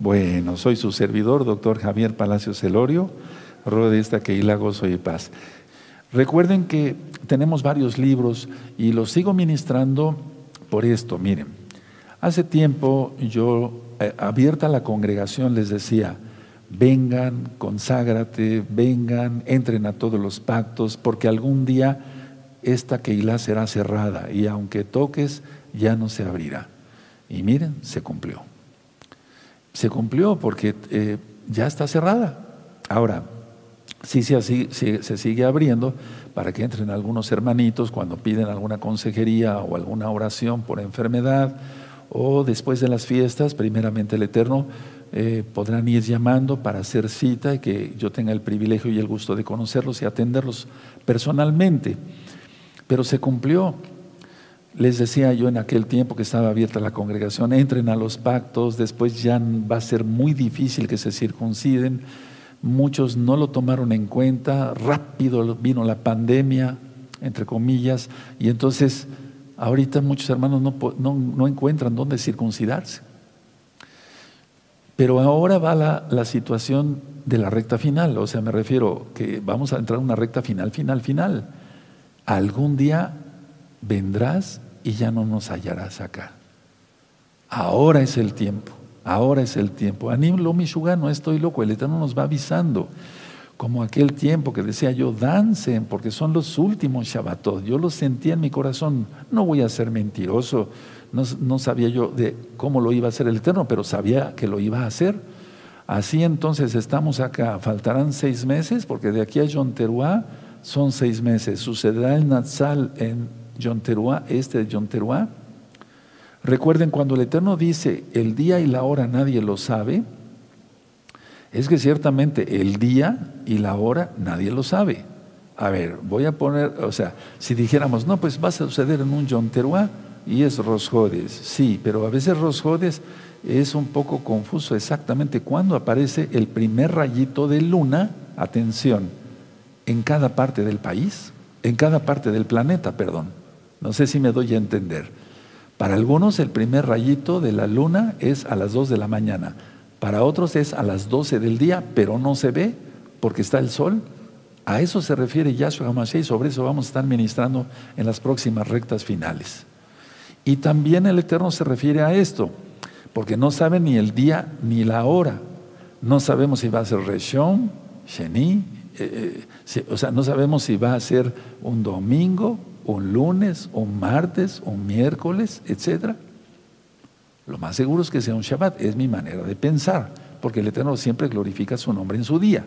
Bueno, soy su servidor, doctor Javier Palacio Celorio, de esta Keila Gozo y Paz. Recuerden que tenemos varios libros y los sigo ministrando por esto. Miren, hace tiempo yo, eh, abierta la congregación, les decía, vengan, conságrate, vengan, entren a todos los pactos, porque algún día esta Keilah será cerrada y aunque toques, ya no se abrirá. Y miren, se cumplió. Se cumplió porque eh, ya está cerrada. Ahora, sí, se sigue abriendo para que entren algunos hermanitos cuando piden alguna consejería o alguna oración por enfermedad o después de las fiestas, primeramente el Eterno, eh, podrán ir llamando para hacer cita y que yo tenga el privilegio y el gusto de conocerlos y atenderlos personalmente. Pero se cumplió. Les decía yo en aquel tiempo que estaba abierta la congregación, entren a los pactos, después ya va a ser muy difícil que se circunciden. Muchos no lo tomaron en cuenta, rápido vino la pandemia, entre comillas, y entonces ahorita muchos hermanos no, no, no encuentran dónde circuncidarse. Pero ahora va la, la, situación de la recta final, o sea, me refiero que vamos a entrar en una recta final, final, final. Algún día vendrás y ya no nos hallarás acá. Ahora es el tiempo, ahora es el tiempo. Anímlo, Mishuga, no estoy loco, el Eterno nos va avisando. Como aquel tiempo que decía yo, dancen, porque son los últimos Shabbatot. Yo lo sentía en mi corazón, no voy a ser mentiroso, no, sabía yo de cómo lo iba a hacer el Eterno, pero sabía que lo iba a hacer. Así entonces estamos acá, faltarán seis meses, porque de aquí a Yonteruá son seis meses. Sucederá el Natsal en Yonteruá, este de Yonteruá. Recuerden, cuando el Eterno dice el día y la hora nadie lo sabe, es que ciertamente el día y la hora nadie lo sabe. A ver, voy a poner, o sea, si dijéramos, no, pues va a suceder en un Yonteruá y es Rosjodes, sí, pero a veces Rosjodes es un poco confuso exactamente cuando aparece el primer rayito de luna, atención, en cada parte del país, en cada parte del planeta, perdón. No sé si me doy a entender. Para algunos el primer rayito de la luna es a las 2 de la mañana, para otros es a las 12 del día, pero no se ve porque está el sol. A eso se refiere Yahshua HaMashiach y sobre eso vamos a estar ministrando en las próximas rectas finales. Y también el Eterno se refiere a esto, porque no sabe ni el día ni la hora. No sabemos si va a ser Reshon, Sheni, eh, eh, o sea, no sabemos si va a ser un domingo, un lunes, un martes, un miércoles, etc. Lo más seguro es que sea un Shabbat, es mi manera de pensar, porque el Eterno siempre glorifica su nombre en su día.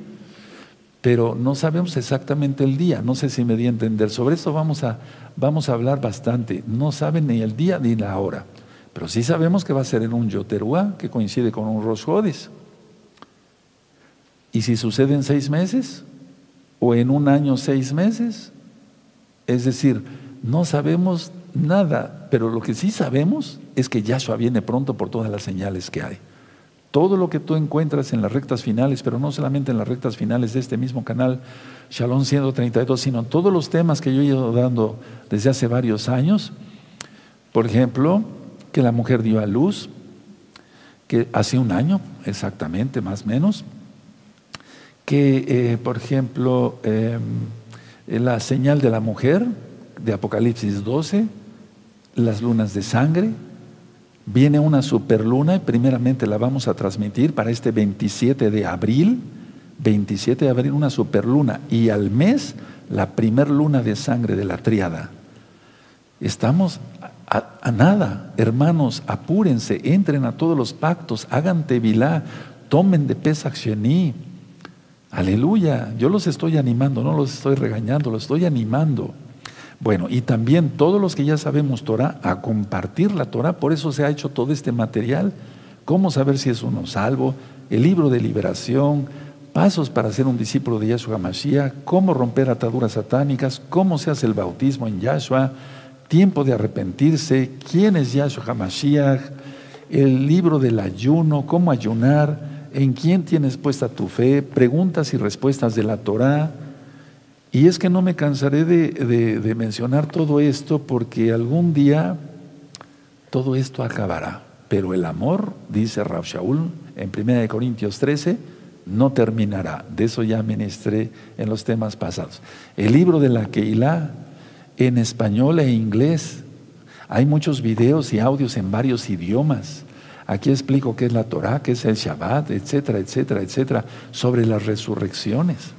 Pero no sabemos exactamente el día, no sé si me di a entender. Sobre esto vamos a, vamos a hablar bastante. No saben ni el día ni la hora, pero sí sabemos que va a ser en un Yoteruá, que coincide con un Rosh ¿Y si sucede en seis meses? ¿O en un año seis meses? Es decir, no sabemos nada, pero lo que sí sabemos es que Yahshua viene pronto por todas las señales que hay. Todo lo que tú encuentras en las rectas finales, pero no solamente en las rectas finales de este mismo canal, Shalom 132, sino todos los temas que yo he ido dando desde hace varios años. Por ejemplo, que la mujer dio a luz, que hace un año exactamente, más o menos, que, eh, por ejemplo, em, la señal de la mujer de Apocalipsis 12, las lunas de sangre, viene una superluna y primeramente la vamos a transmitir para este 27 de abril, 27 de abril una superluna. Y al mes la primer luna de sangre de la triada. Estamos a, nada, hermanos, apúrense, entren a todos los pactos, hagan tevilá, tomen de Pesach Aleluya, yo los estoy animando, no los estoy regañando, los estoy animando. Bueno, y también todos los que ya sabemos Torah, a compartir la Torah, por eso se ha hecho todo este material. ¿Cómo saber si es uno salvo? El libro de liberación, pasos para ser un discípulo de Yahshua Mashiach, cómo romper ataduras satánicas, cómo se hace el bautismo en Yahshua, tiempo de arrepentirse, quién es Yahshua Mashiach, el libro del ayuno, cómo ayunar, en quién tienes puesta tu fe, preguntas y respuestas de la Torah. Y es que no me cansaré de, mencionar todo esto porque algún día todo esto acabará. Pero el amor, dice Rav Shaul, en 1 Corintios 13, no terminará. De eso ya ministré en los temas pasados. El libro de la Keilah en español e inglés. Hay muchos videos y audios en varios idiomas. Aquí explico qué es la Torah, qué es el Shabbat, etcétera, etcétera, etcétera, sobre las resurrecciones.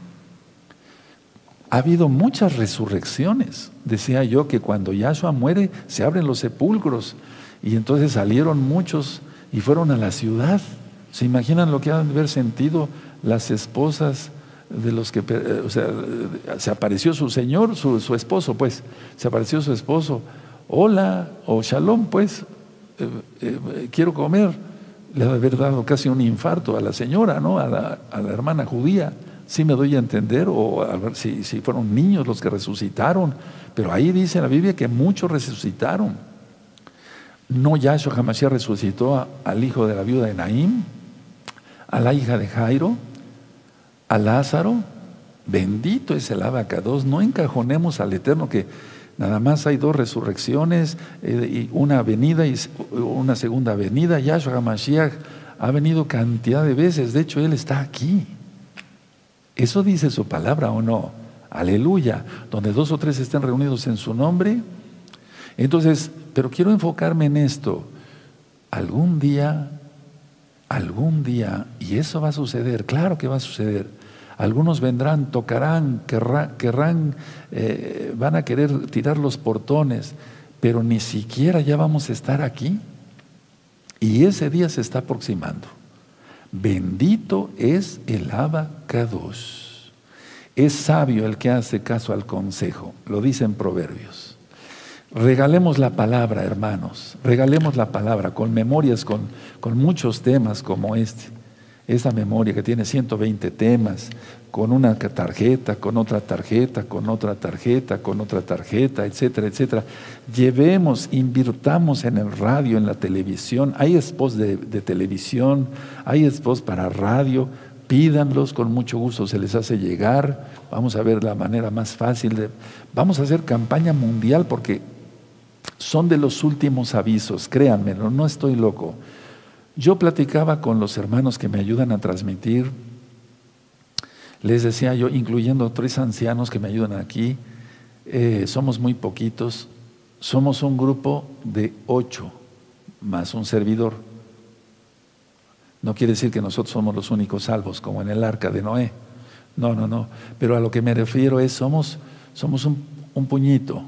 Ha habido muchas resurrecciones. Decía yo que cuando Yahshua muere se abren los sepulcros y entonces salieron muchos y fueron a la ciudad. ¿Se imaginan lo que han de haber sentido las esposas de los que, eh, o sea, se apareció su señor, su, su esposo, pues, se apareció su esposo. Hola, o shalom, pues, eh, eh, quiero comer. Le ha de haber dado casi un infarto a la señora, ¿no? A la, hermana judía. Sí me doy a entender, o a ver si, si fueron niños los que resucitaron. Pero ahí dice la Biblia que muchos resucitaron. No Yahshua Hamashiach resucitó al hijo de la viuda de Naim, a la hija de Jairo, a Lázaro. Bendito es el abacados. No encajonemos al Eterno que nada más hay dos resurrecciones, eh, y una venida y una segunda venida. Yahshua Hamashiach ha venido cantidad de veces. De hecho, Él está aquí. Eso dice su palabra o no. Aleluya. Donde dos o tres estén reunidos en su nombre. Entonces, pero quiero enfocarme en esto. Algún día, algún día, y eso va a suceder, claro que va a suceder. Algunos vendrán, tocarán, querrán, eh, van a querer tirar los portones, pero ni siquiera ya vamos a estar aquí. Y ese día se está aproximando. Bendito es el abacados. Es sabio el que hace caso al consejo, lo dicen Proverbios. Regalemos la palabra, hermanos, regalemos la palabra con memorias, con, con muchos temas como este. Esa memoria que tiene 120 temas, con una tarjeta, con otra tarjeta, con otra tarjeta, con otra tarjeta, etcétera, etcétera. Llevemos, invirtamos en el radio, en la televisión. Hay spots de, televisión, hay spots para radio. Pídanlos, con mucho gusto se les hace llegar. Vamos a ver la manera más fácil de. Vamos a hacer campaña mundial porque son de los últimos avisos, créanme, no estoy loco. Yo platicaba con los hermanos que me ayudan a transmitir, les decía yo, incluyendo tres ancianos que me ayudan aquí, eh, somos muy poquitos, somos un grupo de ocho más un servidor. No quiere decir que nosotros somos los únicos salvos, como en el arca de Noé. No, no, no. Pero a lo que me refiero es, somos, somos un, un puñito,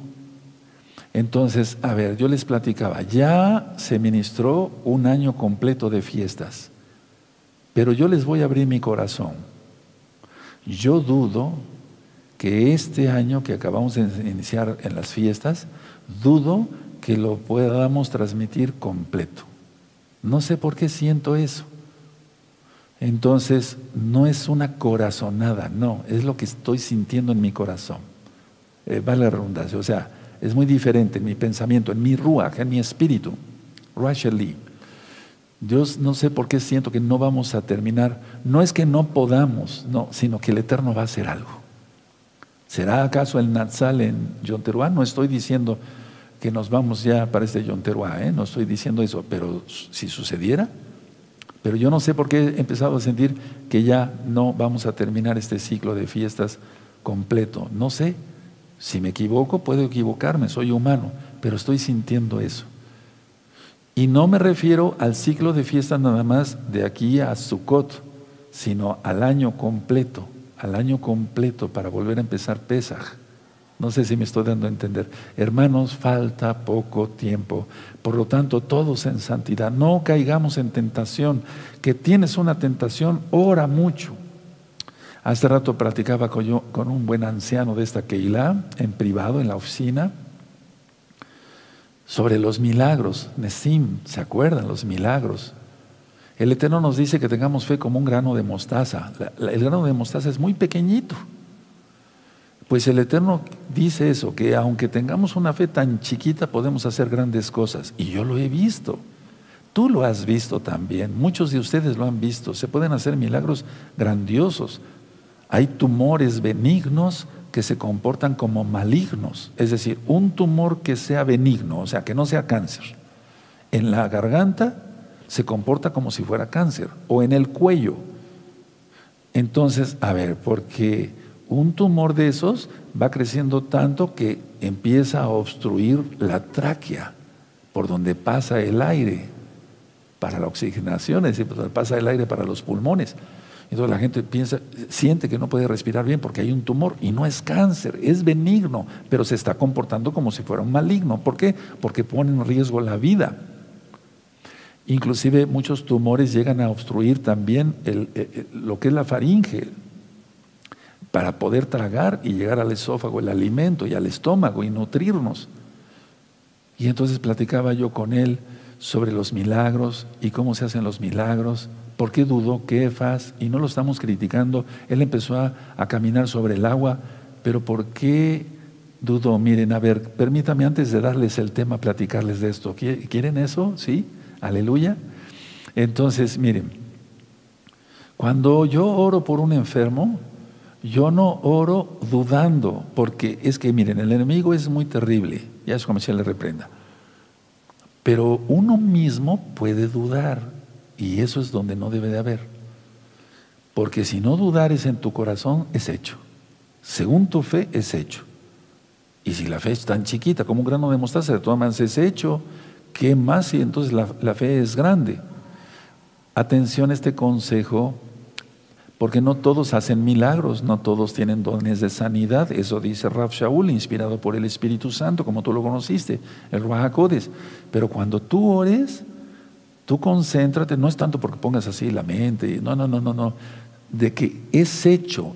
entonces, a ver, yo les platicaba, ya se ministró un año completo de fiestas, pero yo les voy a abrir mi corazón. Yo dudo que este año que acabamos de iniciar en las fiestas, dudo que lo podamos transmitir completo. No sé por qué siento eso. Entonces, no es una corazonada, no, es lo que estoy sintiendo en mi corazón. Eh, vale la redundancia, o sea, es muy diferente en mi pensamiento, en mi ruach, en mi espíritu. Rachel Dios no sé por qué siento que no vamos a terminar. No es que no podamos, no, sino que el Eterno va a hacer algo. ¿Será acaso el Natsal en Yonteruá? No estoy diciendo que nos vamos ya para este Yonteruá, ¿eh? no estoy diciendo eso, pero si sucediera, pero yo no sé por qué he empezado a sentir que ya no vamos a terminar este ciclo de fiestas completo. No sé, si me equivoco, puedo equivocarme, soy humano, pero estoy sintiendo eso. Y no me refiero al ciclo de fiesta nada más de aquí a Sukkot, sino al año completo, al año completo para volver a empezar Pesaj. No sé si me estoy dando a entender. Hermanos, falta poco tiempo. Por lo tanto, todos en santidad. No caigamos en tentación. Que tienes una tentación, ora mucho. Hace rato practicaba con, yo, con un buen anciano de esta Keilah, en privado, en la oficina, sobre los milagros. Nesim, ¿se acuerdan? Los milagros. El Eterno nos dice que tengamos fe como un grano de mostaza. el grano de mostaza es muy pequeñito. Pues el Eterno dice eso, que aunque tengamos una fe tan chiquita podemos hacer grandes cosas. Y yo lo he visto. Tú lo has visto también. Muchos de ustedes lo han visto. Se pueden hacer milagros grandiosos. Hay tumores benignos que se comportan como malignos, es decir, un tumor que sea benigno, o sea, que no sea cáncer, en la garganta se comporta como si fuera cáncer, o en el cuello. Entonces, a ver, porque un tumor de esos va creciendo tanto que empieza a obstruir la tráquea, por donde pasa el aire para la oxigenación, es decir, por donde pasa el aire para los pulmones. Entonces la gente piensa, siente que no puede respirar bien porque hay un tumor y no es cáncer, es benigno, pero se está comportando como si fuera un maligno. ¿Por qué? Porque pone en riesgo la vida. Inclusive muchos tumores llegan a obstruir también lo que es la faringe para poder tragar y llegar al esófago el alimento y al estómago y nutrirnos. Y entonces platicaba yo con él sobre los milagros y cómo se hacen los milagros ¿Por qué dudó Kefas? Y no lo estamos criticando. Él empezó a, caminar sobre el agua, pero ¿por qué dudó? Miren, a ver, permítame antes de darles el tema, platicarles de esto. ¿Quieren eso? ¿Sí? Aleluya. Entonces, miren, cuando yo oro por un enfermo, yo no oro dudando, porque es que, miren, el enemigo es muy terrible, ya es como si le reprenda. Pero uno mismo puede dudar. Y eso es donde no debe de haber. Porque si no dudares en tu corazón, es hecho. Según tu fe, es hecho. Y si la fe es tan chiquita como un grano de mostaza, de todas maneras es hecho, ¿qué más si entonces la, la fe es grande? Atención a este consejo, porque no todos hacen milagros, no todos tienen dones de sanidad. Eso dice Raf Shaul, inspirado por el Espíritu Santo, como tú lo conociste, el Ruach Pero cuando tú ores, Tú concéntrate, no es tanto porque pongas así la mente, no, no, no, no, no, de que es hecho,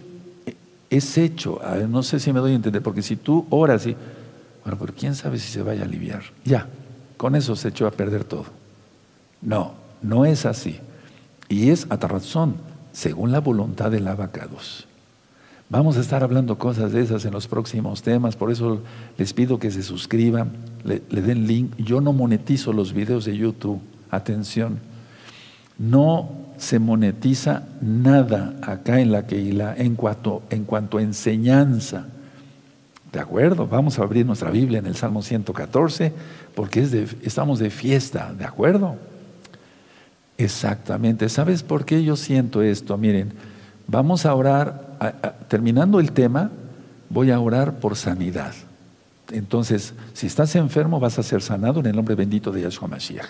es hecho. no sé si me doy a entender, porque si tú oras y, bueno, pero quién sabe si se vaya a aliviar. Ya, con eso se echó a perder todo. No, no es así. Y es a razón, según la voluntad del abacados. Vamos a estar hablando cosas de esas en los próximos temas, por eso les pido que se suscriban, le den link. Yo no monetizo los videos de YouTube. Atención, no se monetiza nada acá en la Keilah en cuanto, a enseñanza. ¿De acuerdo? Vamos a abrir nuestra Biblia en el Salmo 114 porque estamos de fiesta, ¿de acuerdo? Exactamente. ¿Sabes por qué yo siento esto? Miren, vamos a orar, terminando el tema, voy a orar por sanidad. Entonces, si estás enfermo, vas a ser sanado en el nombre bendito de Yahshua Mashiach.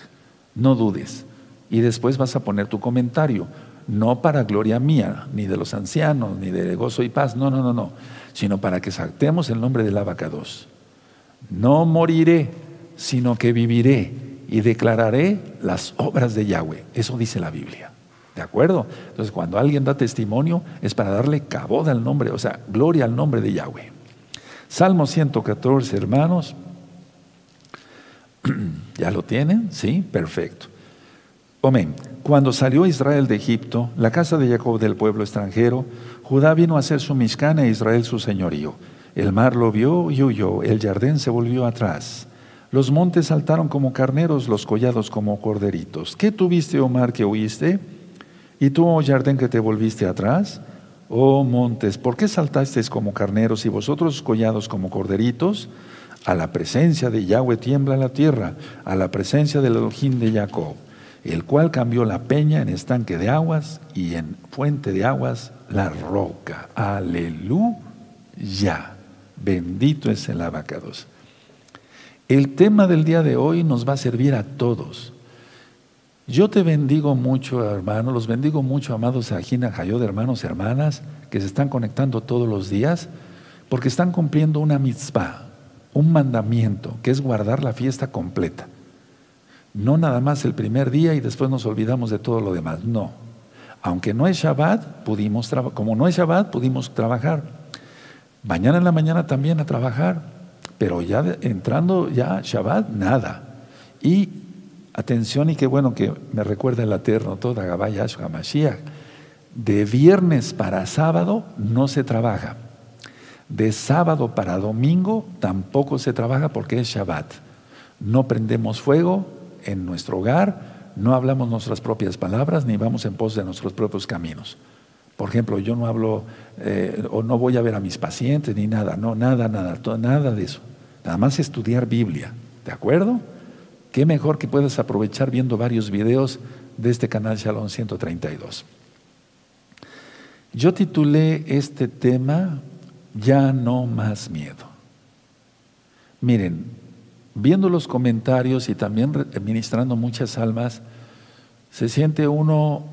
No dudes. Y después vas a poner tu comentario, no para gloria mía, ni de los ancianos, ni de gozo y paz, no, no, no, no, sino para que saltemos el nombre del abacados. No moriré, sino que viviré y declararé las obras de Yahweh. Eso dice la Biblia. ¿De acuerdo? Entonces, cuando alguien da testimonio, es para darle caboda al nombre, o sea, gloria al nombre de Yahweh. Salmo 114, hermanos. ¿Ya lo tienen? Sí, perfecto. Amén. Cuando salió Israel de Egipto, la casa de Jacob del pueblo extranjero, Judá vino a ser su miscana e Israel su señorío. El mar lo vio y huyó, el jardín se volvió atrás. Los montes saltaron como carneros, los collados como corderitos. ¿Qué tuviste, oh mar, que huiste? ¿Y tú, oh jardín, que te volviste atrás? Oh montes, ¿por qué saltasteis como carneros y vosotros collados como corderitos? A la presencia de Yahweh tiembla la tierra, a la presencia del Elohim de Jacob, el cual cambió la peña en estanque de aguas y en fuente de aguas la roca. Aleluya. Bendito es el abacados. El tema del día de hoy nos va a servir a todos. Yo te bendigo mucho, hermano, los bendigo mucho, amados Ajina Hayod, hermanos, hermanas, que se están conectando todos los días, porque están cumpliendo una mitzvah un mandamiento, que es guardar la fiesta completa. No nada más el primer día y después nos olvidamos de todo lo demás. No. Aunque no es Shabbat, pudimos como no es Shabbat, pudimos trabajar. Mañana en la mañana también a trabajar, pero ya entrando ya Shabbat, nada. Y atención y qué bueno que me recuerda el Eterno, toda Gabaya Mashiach. De viernes para sábado no se trabaja. De sábado para domingo tampoco se trabaja porque es Shabbat. No prendemos fuego en nuestro hogar, no hablamos nuestras propias palabras ni vamos en pos de nuestros propios caminos. Por ejemplo, yo no hablo eh, o no voy a ver a mis pacientes ni nada, no, nada, nada, nada de eso. Nada más estudiar Biblia, ¿de acuerdo? qué mejor que puedas aprovechar viendo varios videos de este canal Shalom 132. Yo titulé este tema Ya no más miedo. Miren, viendo los comentarios y también ministrando muchas almas, se siente uno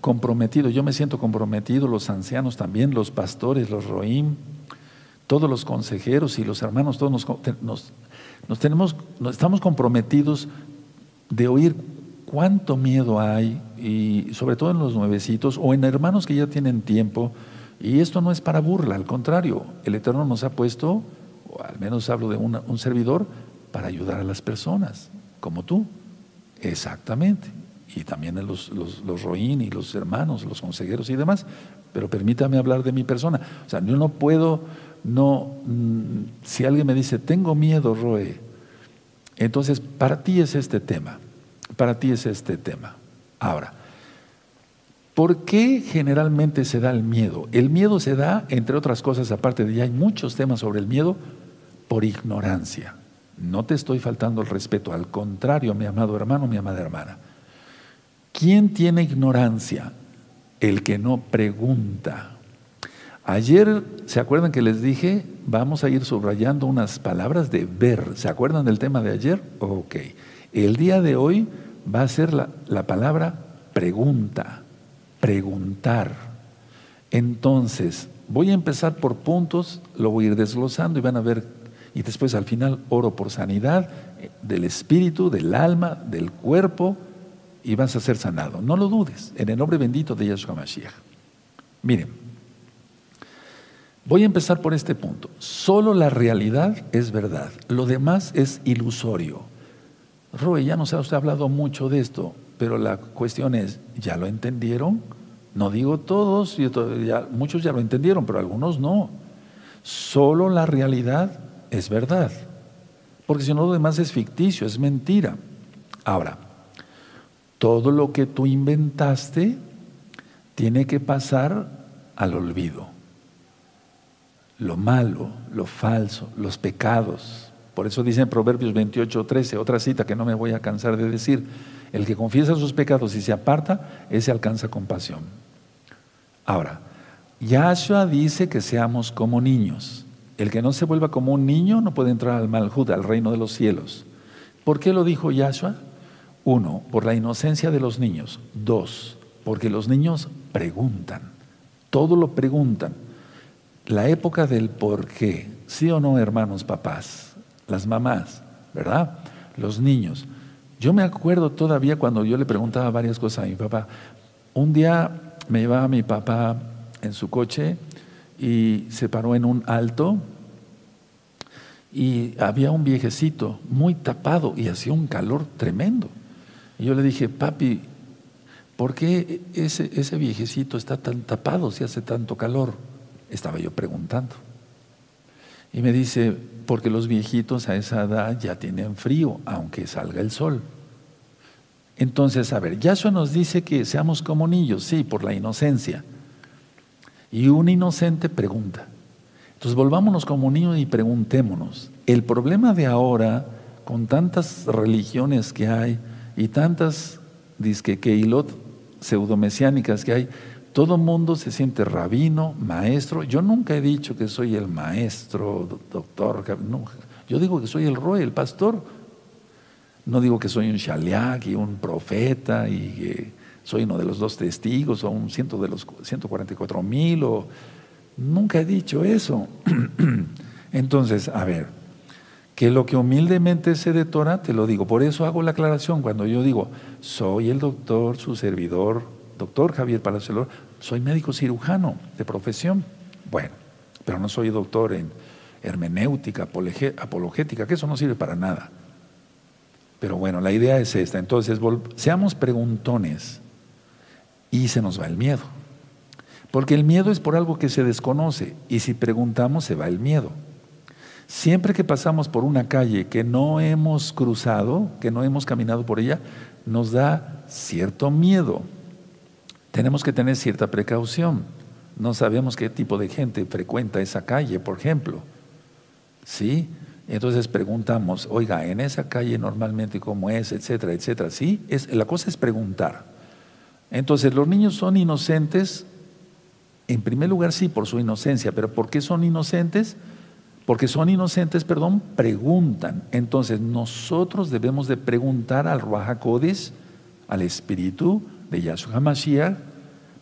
comprometido. Yo me siento comprometido, los ancianos también, los pastores, los roim, todos los consejeros y los hermanos, todos nos, nos tenemos, nos estamos comprometidos de oír cuánto miedo hay, y sobre todo en los nuevecitos o en hermanos que ya tienen tiempo, y esto no es para burla, al contrario, el Eterno nos ha puesto, o al menos hablo de un servidor, para ayudar a las personas, como tú, exactamente, y también los, los, los roín y los hermanos, los consejeros y demás, pero permítame hablar de mi persona, o sea, yo no puedo, no, mm, si alguien me dice, tengo miedo, Roe, entonces para ti es este tema. Para ti es este tema. Ahora, ¿por qué generalmente se da el miedo? El miedo se da, entre otras cosas, aparte de ya hay muchos temas sobre el miedo, por ignorancia. No te estoy faltando el respeto, al contrario, mi amado hermano, mi amada hermana. ¿Quién tiene ignorancia? El que no pregunta. Ayer, ¿se acuerdan que les dije? Vamos a ir subrayando unas palabras de ver. ¿Se acuerdan del tema de ayer? Ok. El día de hoy va a ser la, la palabra pregunta, preguntar. Entonces, voy a empezar por puntos, lo voy a ir desglosando y van a ver, y después al final oro por sanidad del espíritu, del alma, del cuerpo, y vas a ser sanado. No lo dudes, en el nombre bendito de Yahshua Mashiach. Miren, voy a empezar por este punto. Solo la realidad es verdad, lo demás es ilusorio. Roe, ya nos ha usted hablado mucho de esto, pero la cuestión es, ¿ya lo entendieron? No digo todos, muchos ya lo entendieron, pero algunos no. Solo la realidad es verdad, porque si no lo demás es ficticio, es mentira. Ahora, todo lo que tú inventaste tiene que pasar al olvido. Lo malo, lo falso, los pecados, por eso dice en Proverbios 28, 13, otra cita que no me voy a cansar de decir, el que confiesa sus pecados y se aparta, ese alcanza compasión. Ahora, Yahshua dice que seamos como niños. El que no se vuelva como un niño no puede entrar al Malhud, al reino de los cielos. ¿Por qué lo dijo Yahshua? Uno, por la inocencia de los niños. Dos, porque los niños preguntan. Todo lo preguntan. La época del por qué, sí o no, hermanos, papás las mamás, ¿verdad? Los niños. Yo me acuerdo todavía cuando yo le preguntaba varias cosas a mi papá. Un día me llevaba mi papá en su coche y se paró en un alto y había un viejecito muy tapado y hacía un calor tremendo. Y yo le dije, papi, ¿por qué ese, ese viejecito está tan tapado si hace tanto calor? Estaba yo preguntando. Y me dice, porque los viejitos a esa edad ya tienen frío, aunque salga el sol. Entonces, a ver, Yahshua nos dice que seamos como niños, sí, por la inocencia. Y un inocente pregunta. Entonces, volvámonos como niños y preguntémonos. El problema de ahora, con tantas religiones que hay y tantas disque keilot pseudomesiánicas que hay, todo mundo se siente rabino, maestro. Yo nunca he dicho que soy el maestro, doctor. Yo digo que soy el roy, el pastor. No digo que soy un shaliach y un profeta y que soy uno de los dos testigos o un ciento de los 144 mil. Nunca he dicho eso. Entonces, a ver, que lo que humildemente sé de Torah, te lo digo. Por eso hago la aclaración cuando yo digo, soy el doctor, su servidor, doctor Javier Palacio soy médico cirujano de profesión. Bueno, pero no soy doctor en hermenéutica, apologética, que eso no sirve para nada. Pero bueno, la idea es esta. Entonces, seamos preguntones y se nos va el miedo. Porque el miedo es por algo que se desconoce y si preguntamos se va el miedo. Siempre que pasamos por una calle que no hemos cruzado, que no hemos caminado por ella, nos da cierto miedo tenemos que tener cierta precaución. No sabemos qué tipo de gente frecuenta esa calle, por ejemplo. ¿Sí? Entonces preguntamos, oiga, en esa calle normalmente cómo es, etcétera, etcétera. Sí, es, la cosa es preguntar. Entonces los niños son inocentes, en primer lugar sí, por su inocencia, pero ¿por qué son inocentes? Porque son inocentes, perdón, preguntan. Entonces nosotros debemos de preguntar al Ruach al Espíritu de Yahshua HaMashiach,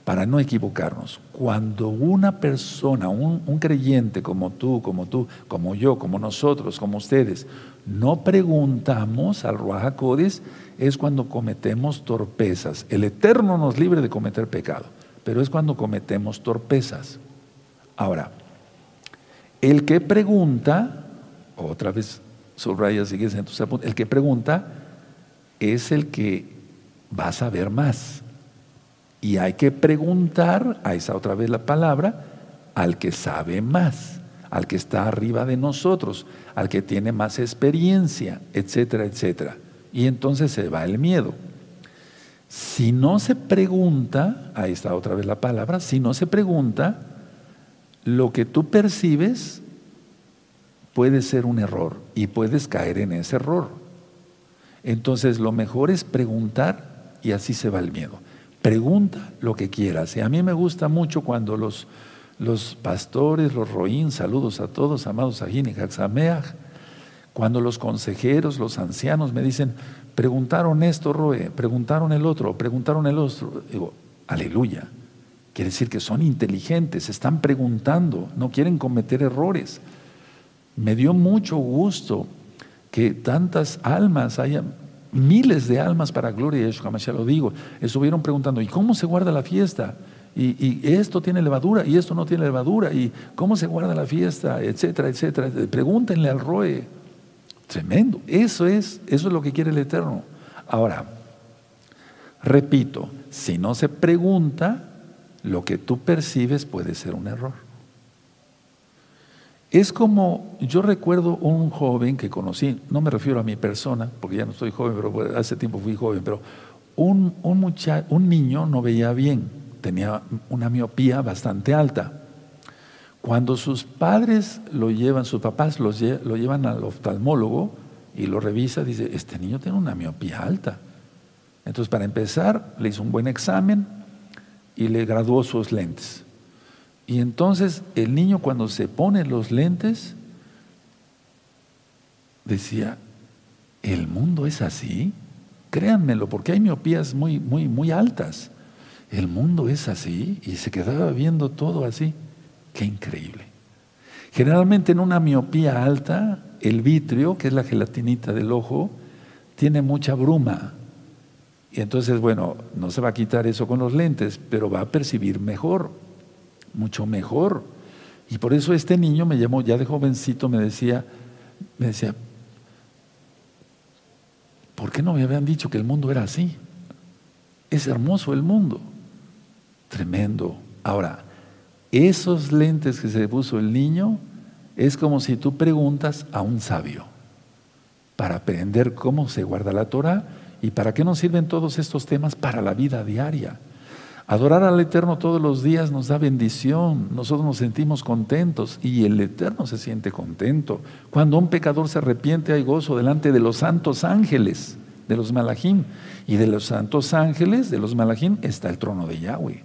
para no equivocarnos. Cuando una persona, un, creyente como tú, como tú, como yo, como nosotros, como ustedes, no preguntamos al Ruach es cuando cometemos torpezas. El Eterno nos libre de cometer pecado, pero es cuando cometemos torpezas. Ahora, el que pregunta, otra vez subraya, sigues en el que pregunta es el que va a saber más. Y hay que preguntar, a esa otra vez la palabra, al que sabe más, al que está arriba de nosotros, al que tiene más experiencia, etcétera, etcétera. Y entonces se va el miedo. Si no se pregunta, ahí está otra vez la palabra, si no se pregunta, lo que tú percibes puede ser un error y puedes caer en ese error. Entonces lo mejor es preguntar y así se va el miedo. Pregunta lo que quieras. Y a mí me gusta mucho cuando los, los pastores, los roín, saludos a todos, amados Ajín y cuando los consejeros, los ancianos me dicen, preguntaron esto, Roe, preguntaron el otro, preguntaron el otro. Digo, aleluya. Quiere decir que son inteligentes, están preguntando, no quieren cometer errores. Me dio mucho gusto que tantas almas hayan miles de almas para gloria de Yeshua lo digo, estuvieron preguntando, ¿y cómo se guarda la fiesta? Y, esto tiene levadura y esto no tiene levadura, y cómo se guarda la fiesta, etcétera, etcétera. Pregúntenle al Roe. Tremendo. Eso es, eso es lo que quiere el Eterno. Ahora, repito, si no se pregunta, lo que tú percibes puede ser un error. Es como, yo recuerdo un joven que conocí, no me refiero a mi persona, porque ya no estoy joven, pero hace tiempo fui joven, pero un, un, un niño no veía bien, tenía una miopía bastante alta. Cuando sus padres lo llevan, sus papás lo llevan al oftalmólogo y lo revisa, dice, este niño tiene una miopía alta. Entonces, para empezar, le hizo un buen examen y le graduó sus lentes. Y entonces el niño cuando se pone los lentes, decía, ¿el mundo es así? Créanmelo, porque hay miopías muy, muy, muy altas. El mundo es así y se quedaba viendo todo así. Qué increíble. Generalmente en una miopía alta, el vitrio, que es la gelatinita del ojo, tiene mucha bruma. Y entonces, bueno, no se va a quitar eso con los lentes, pero va a percibir mejor mucho mejor. Y por eso este niño me llamó, ya de jovencito me decía, me decía, ¿por qué no me habían dicho que el mundo era así? Es hermoso el mundo, tremendo. Ahora, esos lentes que se puso el niño es como si tú preguntas a un sabio para aprender cómo se guarda la Torah y para qué nos sirven todos estos temas para la vida diaria. Adorar al Eterno todos los días nos da bendición, nosotros nos sentimos contentos y el Eterno se siente contento. Cuando un pecador se arrepiente hay gozo delante de los santos ángeles, de los malajim. Y de los santos ángeles, de los malajim, está el trono de Yahweh.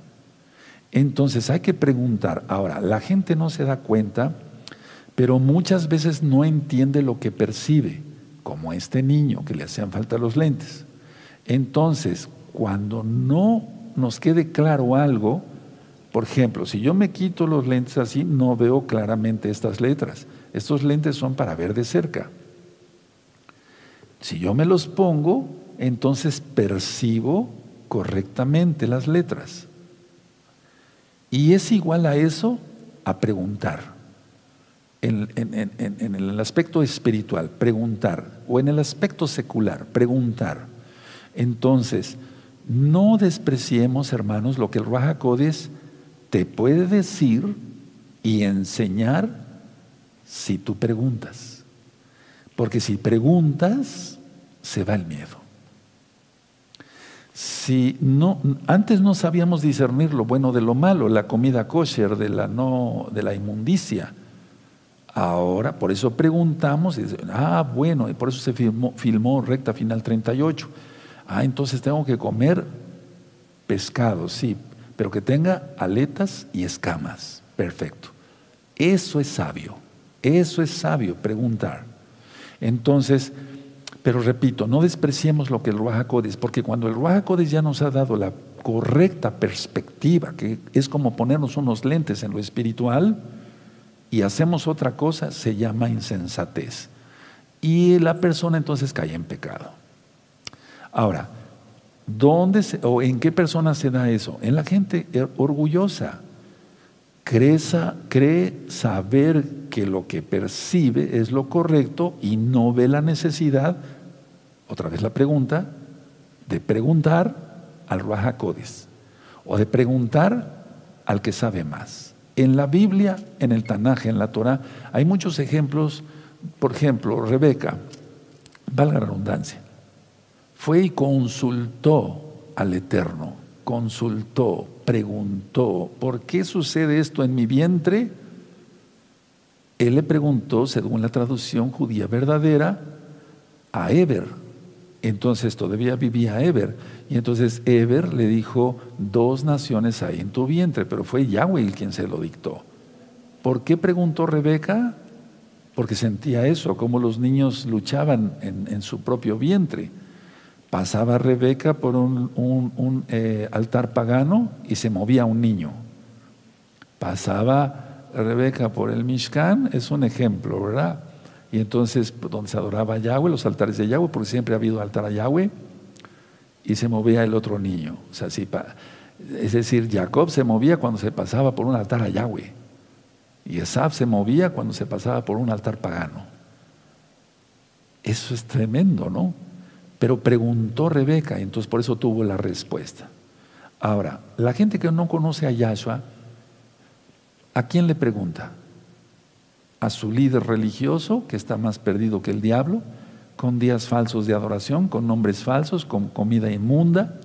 Entonces hay que preguntar, ahora, la gente no se da cuenta, pero muchas veces no entiende lo que percibe, como este niño que le hacían falta los lentes. Entonces, cuando no nos quede claro algo, por ejemplo, si yo me quito los lentes así, no veo claramente estas letras. Estos lentes son para ver de cerca. Si yo me los pongo, entonces percibo correctamente las letras. Y es igual a eso, a preguntar. En, el aspecto espiritual, preguntar. O en el aspecto secular, preguntar. Entonces, no despreciemos, hermanos, lo que el Raja te puede decir y enseñar si tú preguntas. Porque si preguntas, se va el miedo. Si no, antes no sabíamos discernir lo bueno de lo malo, la comida kosher de la no, de la inmundicia. Ahora, por eso preguntamos, y dicen, ah, bueno, y por eso se filmó, filmó recta final 38. Ah, entonces tengo que comer pescado, sí, pero que tenga aletas y escamas. Perfecto. Eso es sabio. Eso es sabio, preguntar. Entonces, pero repito, no despreciemos lo que el Ruach porque cuando el Ruach ya nos ha dado la correcta perspectiva, que es como ponernos unos lentes en lo espiritual, y hacemos otra cosa, se llama insensatez. Y la persona entonces cae en pecado. Ahora, ¿dónde o en qué persona se da eso? En la gente orgullosa. Cree, cree saber que lo que percibe es lo correcto y no ve la necesidad, otra vez la pregunta, de preguntar al Raja o de preguntar al que sabe más. En la Biblia, en el Tanaje, en la Torah, hay muchos ejemplos. Por ejemplo, Rebeca, valga la redundancia, fue y consultó al Eterno, consultó, preguntó, ¿por qué sucede esto en mi vientre? Él le preguntó, según la traducción judía verdadera, a Eber. Entonces todavía vivía Eber. Y entonces Eber le dijo, dos naciones hay en tu vientre, pero fue Yahweh quien se lo dictó. ¿Por qué preguntó Rebeca? Porque sentía eso, como los niños luchaban en, su propio vientre. Pasaba Rebeca por un, eh, altar pagano y se movía un niño. Pasaba Rebeca por el Mishkan, es un ejemplo, ¿verdad? Y entonces, donde se adoraba Yahweh, los altares de Yahweh, porque siempre ha habido altar a Yahweh, y se movía el otro niño. Es decir, Jacob se movía cuando se pasaba por un altar a Yahweh. Y Esab se movía cuando se pasaba por un altar pagano. Eso es tremendo, ¿no? Pero preguntó Rebeca, entonces por eso tuvo la respuesta. Ahora, la gente que no conoce a Yahshua, ¿a quién le pregunta? ¿A su líder religioso, que está más perdido que el diablo? con días falsos de adoración, con nombres falsos, con comida inmunda.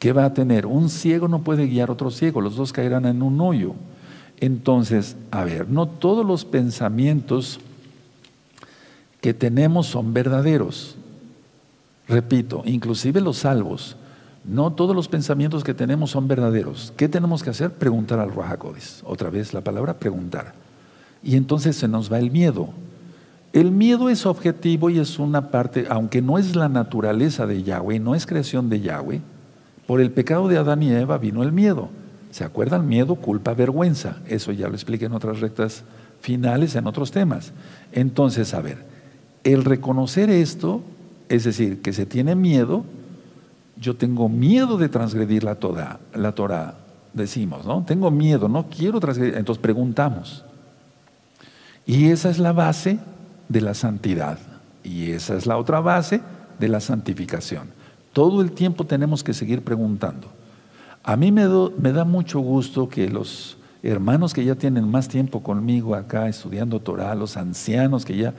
¿Qué va a tener? Un ciego no puede guiar a otro ciego, los dos caerán en un hoyo. Entonces, a ver, no todos los pensamientos que tenemos son verdaderos. Repito, inclusive los salvos, no todos los pensamientos que tenemos son verdaderos. ¿Qué tenemos que hacer? Preguntar al Rahakodis. Otra vez la palabra preguntar. Y entonces se nos va el miedo. El miedo es objetivo y es una parte, aunque no es la naturaleza de Yahweh, no es creación de Yahweh, por el pecado de Adán y Eva vino el miedo. ¿Se acuerdan? Miedo, culpa, vergüenza. Eso ya lo expliqué en otras rectas finales, en otros temas. Entonces, a ver, el reconocer esto, es decir, que se tiene miedo, yo tengo miedo de transgredir la Torah, la Torah decimos, ¿no? Tengo miedo, no quiero transgredir. Entonces preguntamos. Y esa es la base de la santidad. Y esa es la otra base de la santificación. Todo el tiempo tenemos que seguir preguntando. A mí me, me da mucho gusto que los hermanos que ya tienen más tiempo conmigo acá estudiando Torah, los ancianos que ya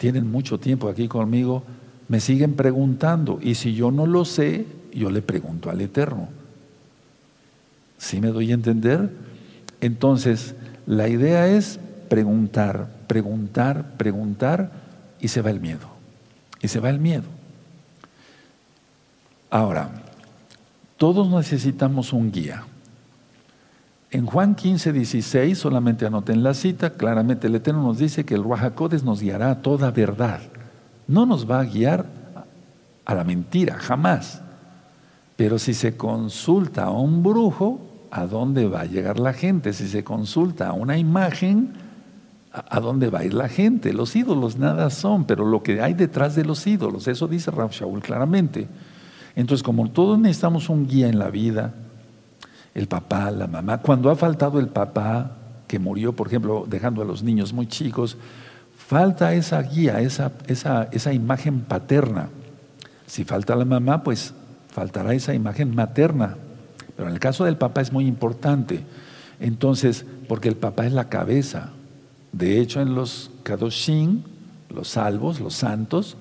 tienen mucho tiempo aquí conmigo, me siguen preguntando. Y si yo no lo sé, yo le pregunto al Eterno. ¿Sí me doy a entender? Entonces, la idea es preguntar, preguntar, preguntar y se va el miedo. Y se va el miedo. Ahora, todos necesitamos un guía. En Juan 15, 16, solamente anoten la cita, claramente el Eterno nos dice que el Ruajacodes nos guiará a toda verdad. No nos va a guiar a la mentira, jamás. Pero si se consulta a un brujo, ¿a dónde va a llegar la gente? Si se consulta a una imagen, ¿A dónde va a ir la gente? Los ídolos nada son, pero lo que hay detrás de los ídolos, eso dice Rav Shaul claramente. Entonces, como todos necesitamos un guía en la vida, el papá, la mamá, cuando ha faltado el papá que murió, por ejemplo, dejando a los niños muy chicos, falta esa guía, esa, esa, esa imagen paterna. Si falta la mamá, pues faltará esa imagen materna. Pero en el caso del papá es muy importante. Entonces, porque el papá es la cabeza, de hecho, en los Kadoshim, los salvos, los santos,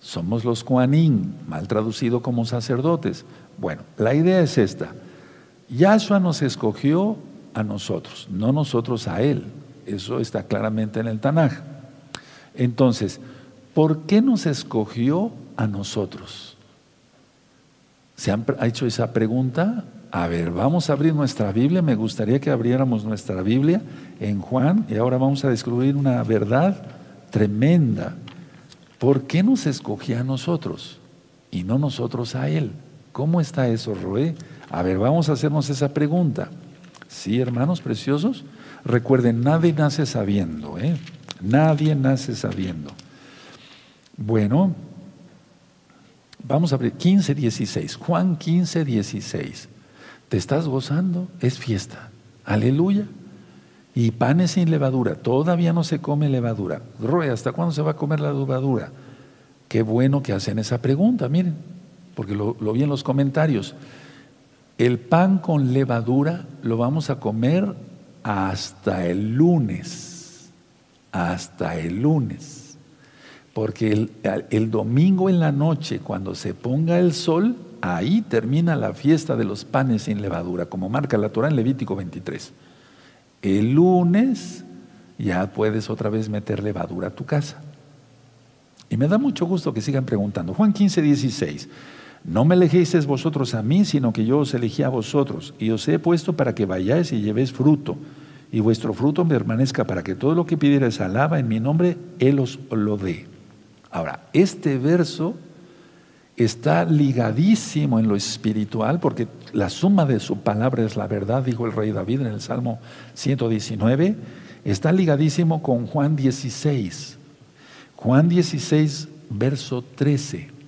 somos los Kuanim, mal traducido como sacerdotes. Bueno, la idea es esta. Yahshua nos escogió a nosotros, no nosotros a Él. Eso está claramente en el Tanaj. Entonces, ¿por qué nos escogió a nosotros? ¿Se han hecho esa pregunta? A ver, vamos a abrir nuestra Biblia. Me gustaría que abriéramos nuestra Biblia en Juan y ahora vamos a descubrir una verdad tremenda. ¿Por qué nos escogía a nosotros y no nosotros a Él? ¿Cómo está eso, Roé? A ver, vamos a hacernos esa pregunta. Sí, hermanos preciosos, recuerden, nadie nace sabiendo, ¿eh? Nadie nace sabiendo. Bueno, vamos a abrir 15, 16. Juan 15, 16. ¿Te estás gozando? Es fiesta. Aleluya. Y panes sin levadura. Todavía no se come levadura. Roe, ¿hasta cuándo se va a comer la levadura? Qué bueno que hacen esa pregunta, miren, porque lo, lo vi en los comentarios. El pan con levadura lo vamos a comer hasta el lunes. Hasta el lunes. Porque el, domingo en la noche, cuando se ponga el sol, ahí termina la fiesta de los panes sin levadura, como marca la Torah en Levítico 23. El lunes ya puedes otra vez meter levadura a tu casa. Y me da mucho gusto que sigan preguntando. Juan 15, 16. No me elegisteis vosotros a mí, sino que yo os elegí a vosotros, y os he puesto para que vayáis y llevéis fruto, y vuestro fruto permanezca para que todo lo que pidierais alaba en mi nombre, Él os lo dé. Ahora, este verso está ligadísimo en lo espiritual, porque la suma de su palabra es la verdad, dijo el rey David en el Salmo 119, está ligadísimo con Juan 16. Juan 16, verso 13.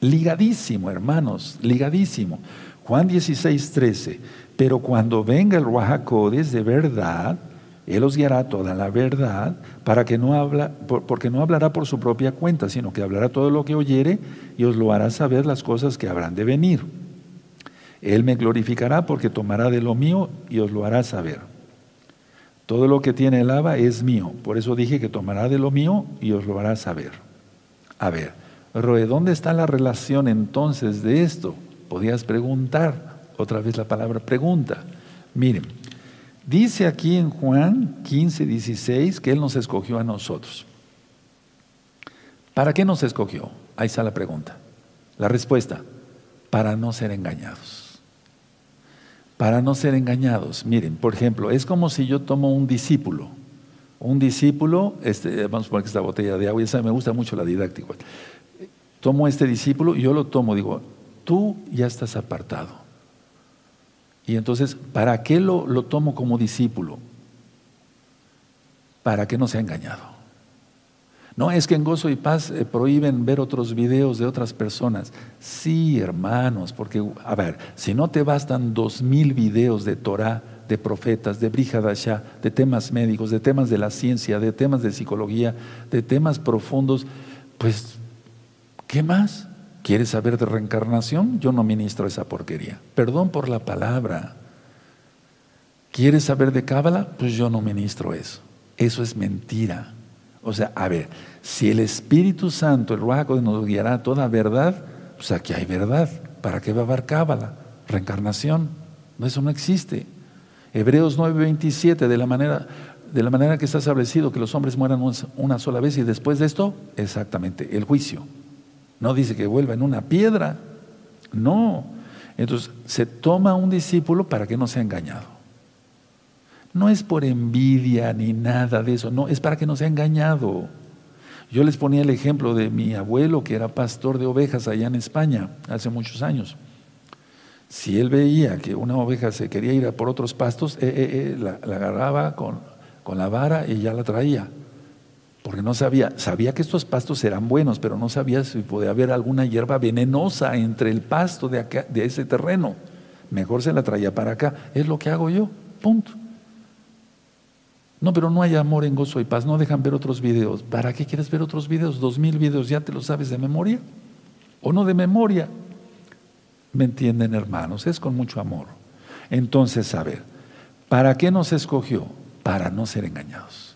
Ligadísimo, hermanos, ligadísimo. Juan 16, 13. Pero cuando venga el Ruajacodes de verdad, él os guiará toda la verdad, para que no habla, porque no hablará por su propia cuenta, sino que hablará todo lo que oyere y os lo hará saber las cosas que habrán de venir. Él me glorificará porque tomará de lo mío y os lo hará saber. Todo lo que tiene el Aba es mío, por eso dije que tomará de lo mío y os lo hará saber. A ver, Roe, ¿dónde está la relación entonces de esto? Podías preguntar, otra vez la palabra pregunta. Miren, Dice aquí en Juan 15, 16 que Él nos escogió a nosotros. ¿Para qué nos escogió? Ahí está la pregunta. La respuesta, para no ser engañados. Para no ser engañados. Miren, por ejemplo, es como si yo tomo un discípulo. Un discípulo, este, vamos a poner esta botella de agua, me gusta mucho la didáctica. Tomo este discípulo y yo lo tomo, digo, tú ya estás apartado y entonces, ¿para qué lo, lo tomo como discípulo? Para que no sea engañado. No, es que en Gozo y Paz eh, prohíben ver otros videos de otras personas. Sí, hermanos, porque, a ver, si no te bastan dos mil videos de Torah, de profetas, de Brihadashah, de temas médicos, de temas de la ciencia, de temas de psicología, de temas profundos, pues, ¿qué más? ¿Quieres saber de reencarnación? Yo no ministro esa porquería. Perdón por la palabra. ¿Quieres saber de Cábala? Pues yo no ministro eso. Eso es mentira. O sea, a ver, si el Espíritu Santo, el Ruaco, nos guiará toda verdad, pues aquí hay verdad. ¿Para qué va a haber Cábala? Reencarnación. Eso no existe. Hebreos 9:27, de la manera de la manera que está establecido que los hombres mueran una sola vez y después de esto, exactamente, el juicio. No dice que vuelva en una piedra. No. Entonces, se toma un discípulo para que no sea engañado. No es por envidia ni nada de eso, no, es para que no sea engañado. Yo les ponía el ejemplo de mi abuelo, que era pastor de ovejas allá en España, hace muchos años. Si él veía que una oveja se quería ir a por otros pastos, eh, eh, eh, la, agarraba con, con la vara y ya la traía porque no sabía, sabía que estos pastos eran buenos, pero no sabía si podía haber alguna hierba venenosa entre el pasto de, de ese terreno. Mejor se la traía para acá. Es lo que hago yo, punto. No, pero no hay amor en gozo y paz. No dejan ver otros videos. ¿Para qué quieres ver otros videos? Dos mil videos, ¿ya te los sabes de memoria? ¿O no de memoria? ¿Me entienden, hermanos? Es con mucho amor. Entonces, a ver, ¿para qué nos escogió? Para no ser engañados.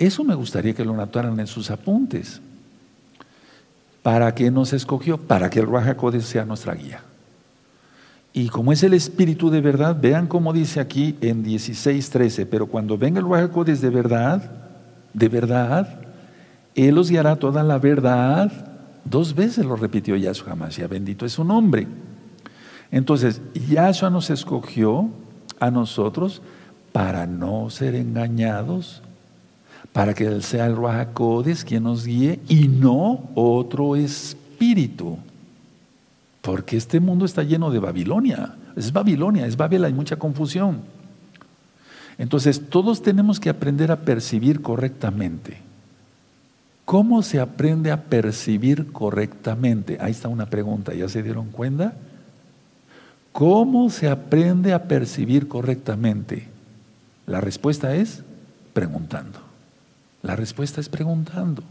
Eso me gustaría que lo notaran en sus apuntes. ¿Para qué nos escogió? Para que el Raja sea nuestra guía. Y como es el Espíritu de verdad, vean cómo dice aquí en 16:13, pero cuando venga el Ruach de verdad, de verdad, Él os guiará toda la verdad. Dos veces lo repitió Yahshua ya bendito es su nombre. Entonces, Yahshua nos escogió a nosotros para no ser engañados, para que sea el Ruach quien nos guíe y no otro espíritu. Porque este mundo está lleno de Babilonia. Es Babilonia, es Babel, hay mucha confusión. Entonces, todos tenemos que aprender a percibir correctamente. ¿Cómo se aprende a percibir correctamente? Ahí está una pregunta, ¿ya se dieron cuenta? ¿Cómo se aprende a percibir correctamente? La respuesta es preguntando. La respuesta es preguntando.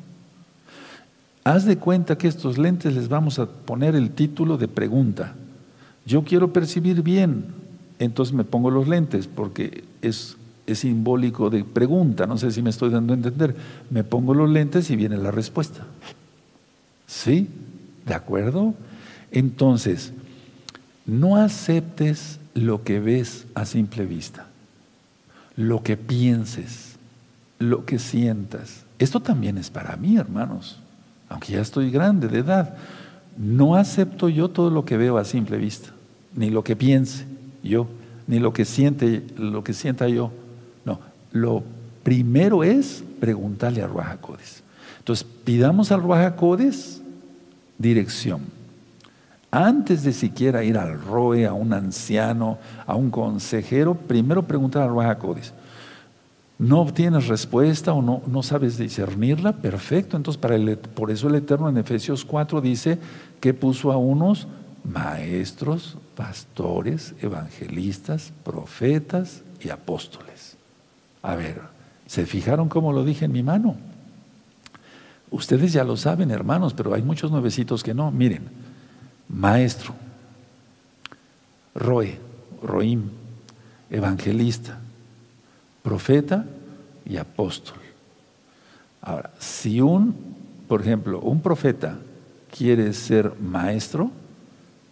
Haz de cuenta que estos lentes les vamos a poner el título de pregunta. Yo quiero percibir bien, entonces me pongo los lentes porque es, es simbólico de pregunta, no sé si me estoy dando a entender. Me pongo los lentes y viene la respuesta. ¿Sí? ¿De acuerdo? Entonces, no aceptes lo que ves a simple vista, lo que pienses, lo que sientas. Esto también es para mí, hermanos aunque ya estoy grande de edad, no acepto yo todo lo que veo a simple vista, ni lo que piense yo, ni lo que siente, lo que sienta yo. No, lo primero es preguntarle a Ruajacodes. Entonces, pidamos al Ruajacodes dirección. Antes de siquiera ir al ROE, a un anciano, a un consejero, primero preguntar al Ruajacodes no obtienes respuesta o no, no sabes discernirla, perfecto. Entonces, para el, por eso el Eterno en Efesios 4 dice que puso a unos maestros, pastores, evangelistas, profetas y apóstoles. A ver, ¿se fijaron cómo lo dije en mi mano? Ustedes ya lo saben, hermanos, pero hay muchos nuevecitos que no. Miren, maestro, Roe, Roim, evangelista, profeta y apóstol. Ahora, si un, por ejemplo, un profeta quiere ser maestro,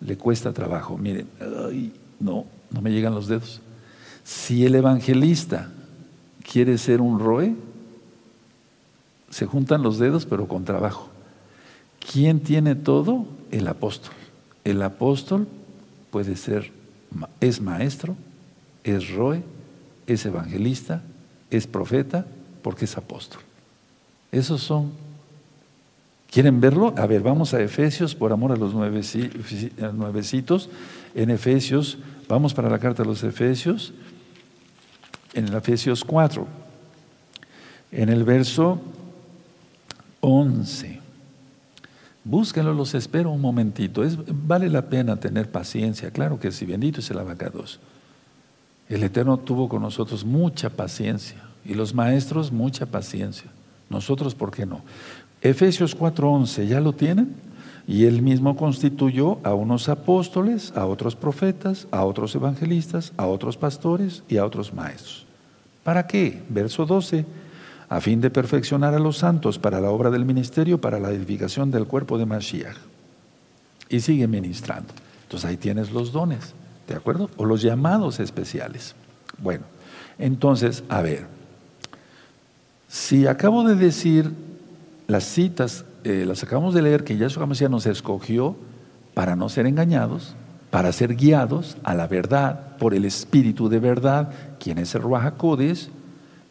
le cuesta trabajo. Miren, no, no me llegan los dedos. Si el evangelista quiere ser un roe, se juntan los dedos, pero con trabajo. ¿Quién tiene todo? El apóstol. El apóstol puede ser, es maestro, es roe, es evangelista, es profeta, porque es apóstol. Esos son. ¿Quieren verlo? A ver, vamos a Efesios, por amor a los nuevecitos. En Efesios, vamos para la carta de los Efesios, en el Efesios 4, en el verso 11. Búsquenlo, los espero un momentito. Es, vale la pena tener paciencia, claro que sí, bendito es el abacados. El Eterno tuvo con nosotros mucha paciencia y los maestros mucha paciencia. Nosotros, ¿por qué no? Efesios 4:11, ¿ya lo tienen? Y él mismo constituyó a unos apóstoles, a otros profetas, a otros evangelistas, a otros pastores y a otros maestros. ¿Para qué? Verso 12, a fin de perfeccionar a los santos para la obra del ministerio, para la edificación del cuerpo de Mashiach. Y sigue ministrando. Entonces ahí tienes los dones. ¿De acuerdo? O los llamados especiales. Bueno, entonces, a ver, si acabo de decir las citas, eh, las acabamos de leer, que Yahshua Mashiach nos escogió para no ser engañados, para ser guiados a la verdad por el Espíritu de verdad, quien es el Ruach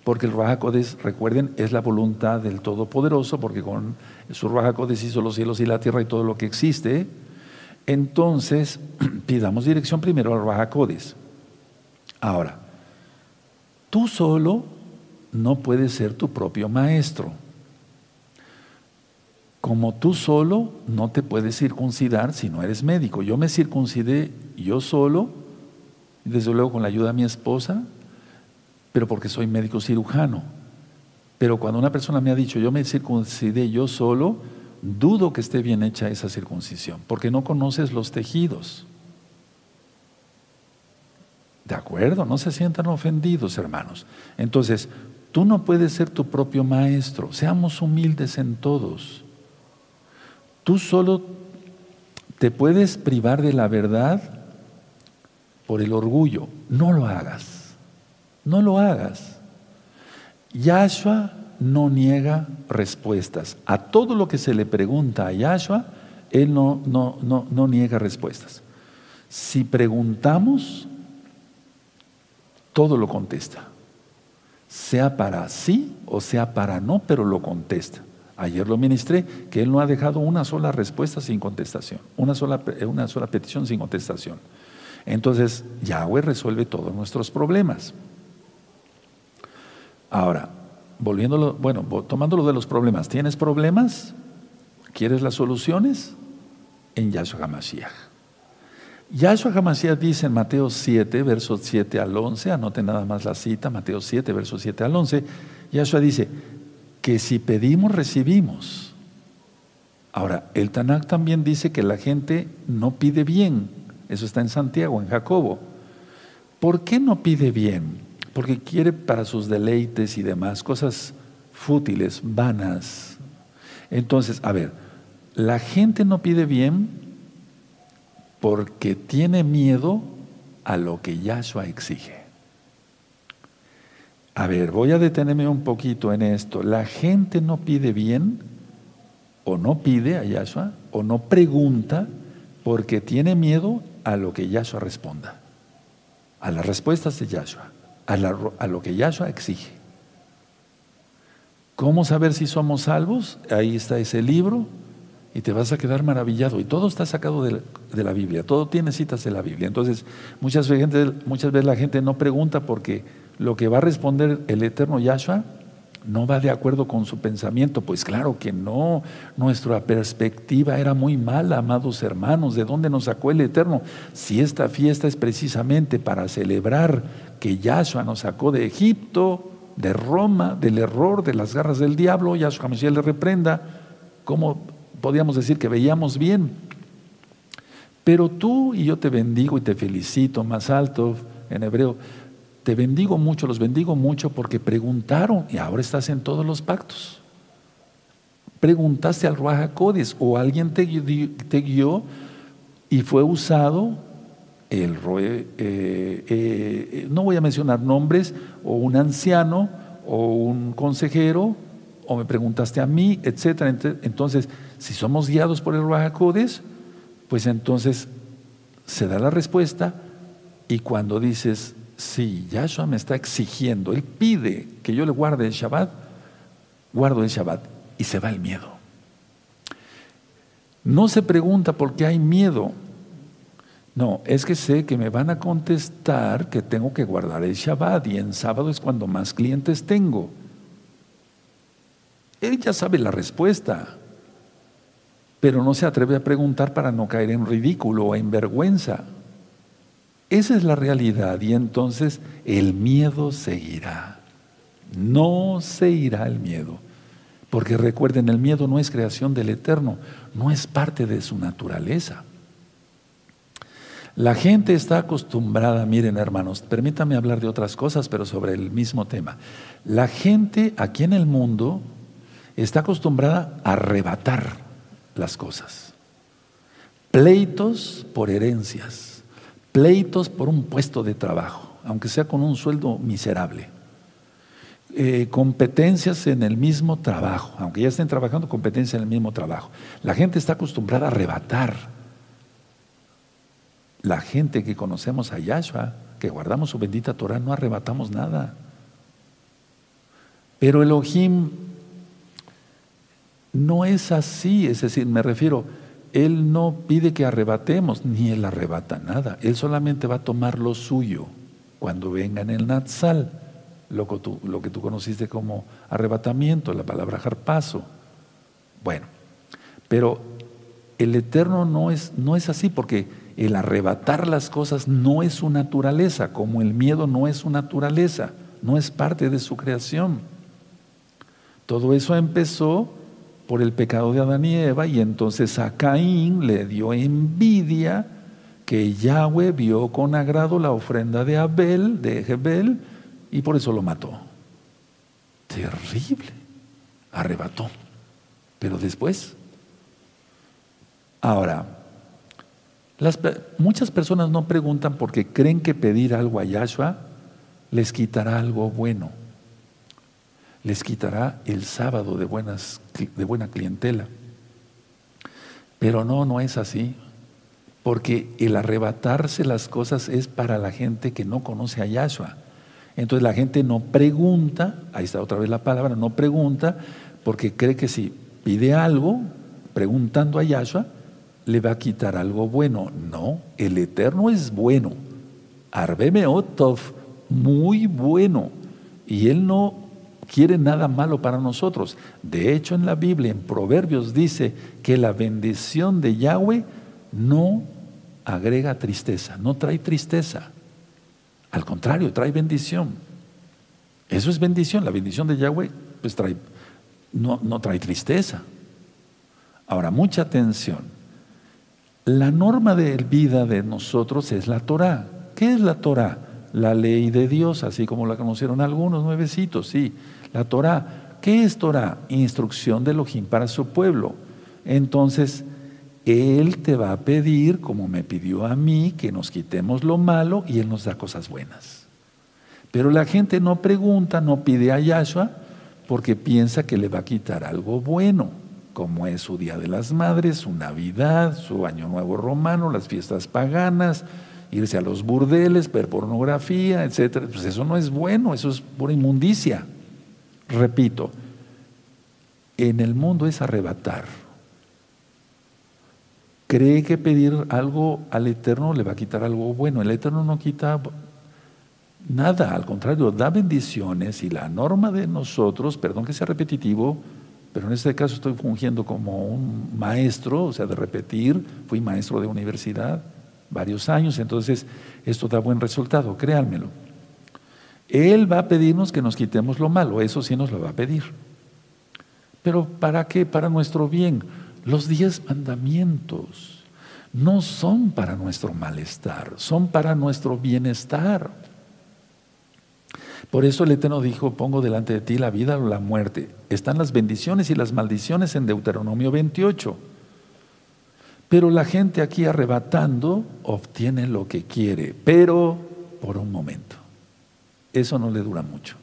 porque el Ruach recuerden, es la voluntad del Todopoderoso, porque con su Ruach hizo los cielos y la tierra y todo lo que existe, entonces, pidamos dirección primero al Rahakodis. Ahora, tú solo no puedes ser tu propio maestro. Como tú solo no te puedes circuncidar si no eres médico. Yo me circuncidé yo solo, desde luego con la ayuda de mi esposa, pero porque soy médico cirujano. Pero cuando una persona me ha dicho, yo me circuncidé yo solo, dudo que esté bien hecha esa circuncisión, porque no conoces los tejidos. ¿De acuerdo? No se sientan ofendidos, hermanos. Entonces, tú no puedes ser tu propio maestro. Seamos humildes en todos. Tú solo te puedes privar de la verdad por el orgullo. No lo hagas. No lo hagas. Yahshua no niega respuestas. A todo lo que se le pregunta a Yahshua, Él no, no, no, no niega respuestas. Si preguntamos, todo lo contesta. Sea para sí o sea para no, pero lo contesta. Ayer lo ministré, que Él no ha dejado una sola respuesta sin contestación, una sola, una sola petición sin contestación. Entonces, Yahweh resuelve todos nuestros problemas. Ahora, volviéndolo, bueno, tomándolo de los problemas, ¿tienes problemas? ¿Quieres las soluciones? En Yahshua HaMashiach. Yahshua HaMashiach dice en Mateo 7, versos 7 al 11, anote nada más la cita, Mateo 7, versos 7 al 11, Yahshua dice que si pedimos, recibimos. Ahora, el Tanakh también dice que la gente no pide bien, eso está en Santiago, en Jacobo. ¿Por qué no pide bien? Porque quiere para sus deleites y demás cosas fútiles, vanas. Entonces, a ver, la gente no pide bien porque tiene miedo a lo que Yahshua exige. A ver, voy a detenerme un poquito en esto. La gente no pide bien o no pide a Yahshua o no pregunta porque tiene miedo a lo que Yahshua responda, a las respuestas de Yahshua, a, lo que Yahshua exige. ¿Cómo saber si somos salvos? Ahí está ese libro y te vas a quedar maravillado. Y todo está sacado de la, Biblia, todo tiene citas de la Biblia. Entonces, muchas veces, muchas veces la gente no pregunta porque lo que va a responder el eterno Yahshua no va de acuerdo con su pensamiento. Pues claro que no, nuestra perspectiva era muy mala, amados hermanos. ¿De dónde nos sacó el Eterno? Si esta fiesta es precisamente para celebrar que Yahshua nos sacó de Egipto, de Roma, del error, de las garras del diablo, Yahshua Mesías le reprenda, ¿cómo podíamos decir que veíamos bien? Pero tú y yo te bendigo y te felicito más alto en hebreo te bendigo mucho, los bendigo mucho porque preguntaron y ahora estás en todos los pactos. Preguntaste al Ruaja o alguien te, guió y fue usado el eh, eh, eh, no voy a mencionar nombres, o un anciano, o un consejero, o me preguntaste a mí, etcétera. Entonces, si somos guiados por el Ruaja pues entonces se da la respuesta y cuando dices, si Yahshua me está exigiendo, Él pide que yo le guarde el Shabbat, guardo el Shabbat y se va el miedo. No se pregunta por qué hay miedo. No, es que sé que me van a contestar que tengo que guardar el Shabbat y en sábado es cuando más clientes tengo. Él ya sabe la respuesta, pero no se atreve a preguntar para no caer en ridículo o en vergüenza. Esa es la realidad y entonces el miedo seguirá. No se irá el miedo. Porque recuerden, el miedo no es creación del Eterno, no es parte de su naturaleza. La gente está acostumbrada, miren hermanos, permítanme hablar de otras cosas, pero sobre el mismo tema. La gente aquí en el mundo está acostumbrada a arrebatar las cosas. Pleitos por herencias pleitos por un puesto de trabajo, aunque sea con un sueldo miserable. Eh, competencias en el mismo trabajo, aunque ya estén trabajando, competencias en el mismo trabajo. La gente está acostumbrada a arrebatar. La gente que conocemos a Yahshua, que guardamos su bendita Torah, no arrebatamos nada. Pero Elohim no es así, es decir, me refiero, él no pide que arrebatemos, ni Él arrebata nada. Él solamente va a tomar lo suyo cuando venga en el Natsal, lo que tú, conociste como arrebatamiento, la palabra jarpazo. Bueno, pero el Eterno no es así, porque el arrebatar las cosas no es su naturaleza, como el miedo no es su naturaleza, no es parte de su creación. Todo eso empezó por el pecado de Adán y Eva y entonces a Caín le dio envidia que Yahweh vio con agrado la ofrenda de Abel, de Jebel, y por eso lo mató. Terrible. Arrebató. Pero después, ahora, muchas personas no preguntan porque creen que pedir algo a Yahshua les quitará algo bueno, les quitará el sábado de, buenas, de buena clientela. Pero no, no es así, porque el arrebatarse las cosas es para la gente que no conoce a Yahshua. Entonces la gente no pregunta, ahí está otra vez la palabra, no pregunta, porque cree que si pide algo, preguntando a Yahshua, le va a quitar algo bueno. No, el Eterno es bueno. Arbeme Otov, muy bueno. Y Él no quiere nada malo para nosotros. De hecho, en la Biblia, en Proverbios, dice que la bendición de Yahweh no agrega tristeza, no trae tristeza. Al contrario, trae bendición. Eso es bendición. La bendición de Yahweh pues trae, no, no trae tristeza. Ahora, mucha atención. La norma de vida de nosotros es la Torah. ¿Qué es la Torah? La ley de Dios, así como la conocieron algunos nuevecitos, sí. La Torah. ¿Qué es Torah? Instrucción de Elohim para su pueblo. Entonces, Él te va a pedir, como me pidió a mí, que nos quitemos lo malo y Él nos da cosas buenas. Pero la gente no pregunta, no pide a Yahshua, porque piensa que le va a quitar algo bueno como es su Día de las Madres, su Navidad, su Año Nuevo Romano, las fiestas paganas, irse a los burdeles, ver pornografía, etc. Pues eso no es bueno, eso es pura inmundicia. Repito, en el mundo es arrebatar. Cree que pedir algo al Eterno le va a quitar algo bueno. El Eterno no quita nada, al contrario, da bendiciones y la norma de nosotros, perdón que sea repetitivo, pero en este caso estoy fungiendo como un maestro, o sea, de repetir, fui maestro de universidad varios años, entonces esto da buen resultado, créanmelo. Él va a pedirnos que nos quitemos lo malo, eso sí nos lo va a pedir. Pero ¿para qué? Para nuestro bien. Los diez mandamientos no son para nuestro malestar, son para nuestro bienestar. Por eso el Eterno dijo, pongo delante de ti la vida o la muerte. Están las bendiciones y las maldiciones en Deuteronomio 28. Pero la gente aquí arrebatando obtiene lo que quiere, pero por un momento. Eso no le dura mucho.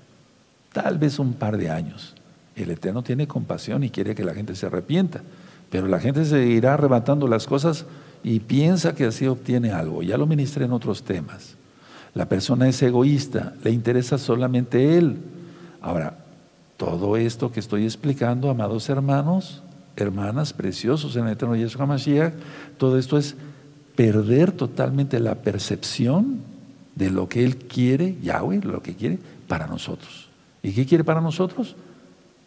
Tal vez un par de años. El Eterno tiene compasión y quiere que la gente se arrepienta. Pero la gente se irá arrebatando las cosas y piensa que así obtiene algo. Ya lo ministré en otros temas. La persona es egoísta, le interesa solamente él. Ahora, todo esto que estoy explicando, amados hermanos, hermanas preciosos en el eterno Yeshua Mashiach, todo esto es perder totalmente la percepción de lo que Él quiere, Yahweh, lo que quiere para nosotros. ¿Y qué quiere para nosotros?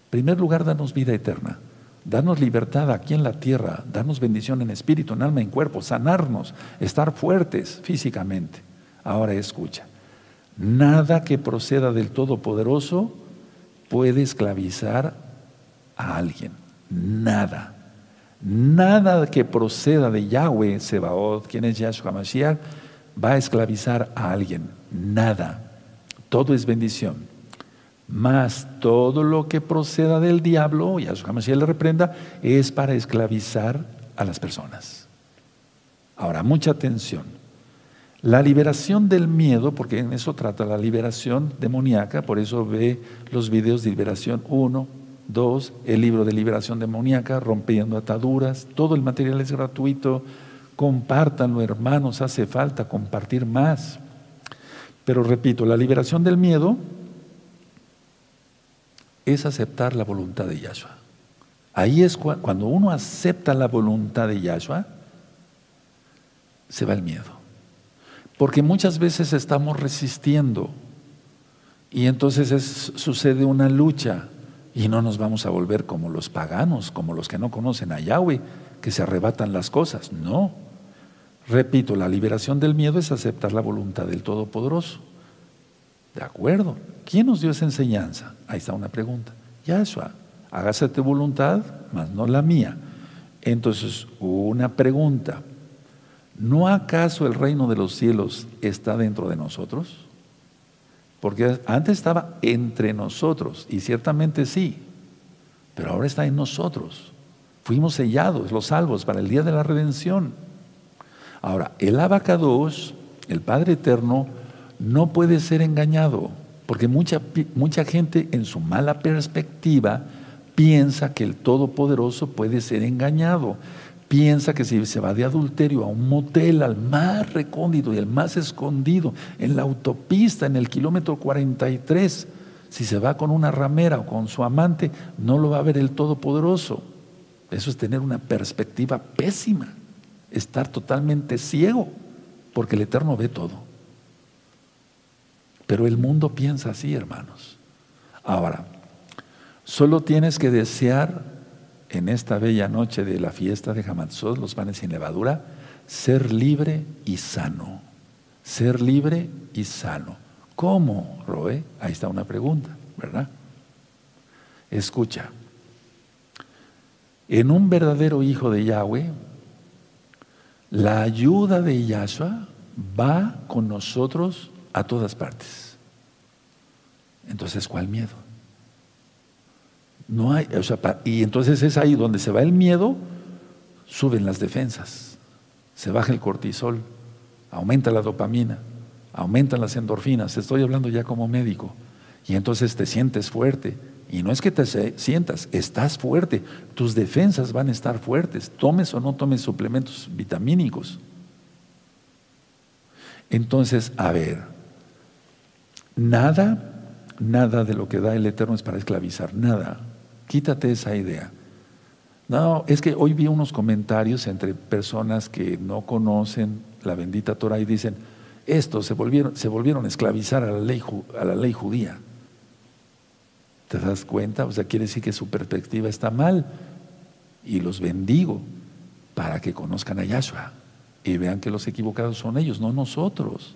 En primer lugar, darnos vida eterna, darnos libertad aquí en la tierra, darnos bendición en espíritu, en alma, en cuerpo, sanarnos, estar fuertes físicamente. Ahora escucha, nada que proceda del Todopoderoso puede esclavizar a alguien, nada. Nada que proceda de Yahweh, Sebaot, quien es Yahshua Mashiach, va a esclavizar a alguien, nada. Todo es bendición. Más todo lo que proceda del diablo, Yahshua Mashiach le reprenda, es para esclavizar a las personas. Ahora, mucha atención. La liberación del miedo, porque en eso trata la liberación demoníaca, por eso ve los videos de liberación 1, 2, el libro de liberación demoníaca, rompiendo ataduras, todo el material es gratuito, compártanlo hermanos, hace falta compartir más. Pero repito, la liberación del miedo es aceptar la voluntad de Yahshua. Ahí es cuando uno acepta la voluntad de Yahshua, se va el miedo. Porque muchas veces estamos resistiendo y entonces sucede una lucha y no nos vamos a volver como los paganos, como los que no conocen a Yahweh, que se arrebatan las cosas. No. Repito, la liberación del miedo es aceptar la voluntad del Todopoderoso. De acuerdo. ¿Quién nos dio esa enseñanza? Ahí está una pregunta. Yahshua, hágase tu voluntad, mas no la mía. Entonces, una pregunta. ¿No acaso el reino de los cielos está dentro de nosotros? Porque antes estaba entre nosotros, y ciertamente sí, pero ahora está en nosotros. Fuimos sellados, los salvos, para el día de la redención. Ahora, el abacados, el Padre Eterno, no puede ser engañado, porque mucha, mucha gente en su mala perspectiva piensa que el Todopoderoso puede ser engañado. Piensa que si se va de adulterio a un motel, al más recóndito y el más escondido, en la autopista, en el kilómetro 43, si se va con una ramera o con su amante, no lo va a ver el Todopoderoso. Eso es tener una perspectiva pésima, estar totalmente ciego, porque el Eterno ve todo. Pero el mundo piensa así, hermanos. Ahora, solo tienes que desear en esta bella noche de la fiesta de Hamatzot, los panes sin levadura, ser libre y sano. Ser libre y sano. ¿Cómo, Roe? Ahí está una pregunta, ¿verdad? Escucha. En un verdadero hijo de Yahweh, la ayuda de Yahshua va con nosotros a todas partes. Entonces, ¿cuál miedo? No hay, y entonces es ahí donde se va el miedo, suben las defensas, se baja el cortisol, aumenta la dopamina, aumentan las endorfinas. Estoy hablando ya como médico. Y entonces te sientes fuerte. Y no es que te sientas, estás fuerte. Tus defensas van a estar fuertes. Tomes o no tomes suplementos vitamínicos. Entonces, a ver, nada, nada de lo que da el Eterno es para esclavizar, nada. Quítate esa idea. No, es que hoy vi unos comentarios entre personas que no conocen la bendita Torah y dicen, estos se volvieron, se volvieron a esclavizar a la, ley, a la ley judía. ¿Te das cuenta? O sea, quiere decir que su perspectiva está mal. Y los bendigo para que conozcan a Yahshua y vean que los equivocados son ellos, no nosotros.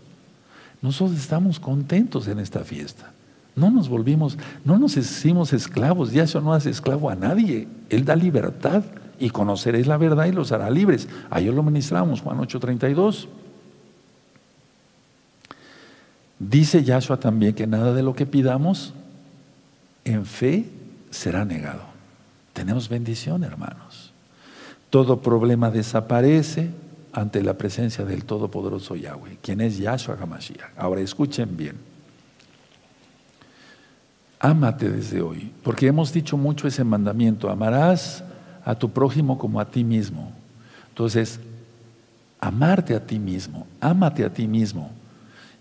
Nosotros estamos contentos en esta fiesta. No nos volvimos, no nos hicimos esclavos. Ya eso no hace esclavo a nadie. Él da libertad y conoceréis la verdad y los hará libres. Ayer lo ministramos, Juan 8:32. Dice Yahshua también que nada de lo que pidamos en fe será negado. Tenemos bendición, hermanos. Todo problema desaparece ante la presencia del Todopoderoso Yahweh, quien es Yahshua HaMashiach. Ahora escuchen bien. Ámate desde hoy, porque hemos dicho mucho ese mandamiento, amarás a tu prójimo como a ti mismo. Entonces, amarte a ti mismo, ámate a ti mismo.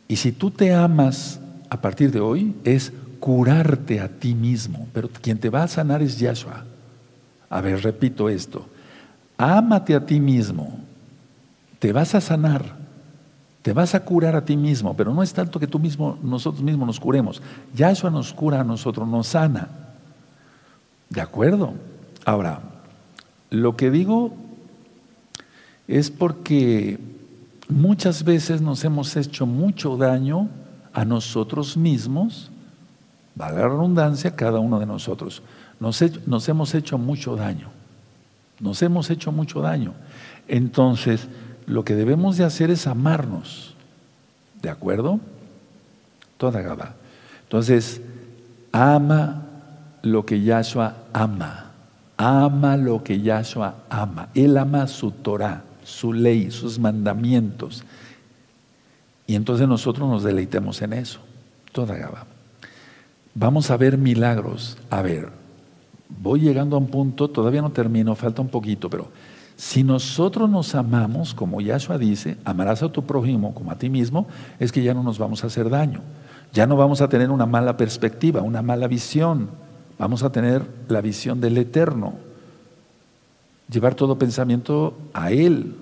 Y si tú te amas a partir de hoy, es curarte a ti mismo, pero quien te va a sanar es Yahshua. A ver, repito esto, ámate a ti mismo, te vas a sanar. Te vas a curar a ti mismo, pero no es tanto que tú mismo, nosotros mismos nos curemos. Yahshua nos cura a nosotros, nos sana. ¿De acuerdo? Ahora, lo que digo es porque muchas veces nos hemos hecho mucho daño a nosotros mismos, valga la redundancia, cada uno de nosotros. Nos, nos hemos hecho mucho daño. Nos hemos hecho mucho daño. Entonces, lo que debemos de hacer es amarnos. ¿De acuerdo? Toda Gaba. Entonces, ama lo que Yahshua ama. Ama lo que Yahshua ama. Él ama su Torah, su ley, sus mandamientos. Y entonces nosotros nos deleitemos en eso. Toda Gaba. Vamos a ver milagros. A ver, voy llegando a un punto, todavía no termino, falta un poquito, pero si nosotros nos amamos, como Yahshua dice, amarás a tu prójimo como a ti mismo, es que ya no nos vamos a hacer daño. Ya no vamos a tener una mala perspectiva, una mala visión. Vamos a tener la visión del eterno. Llevar todo pensamiento a Él.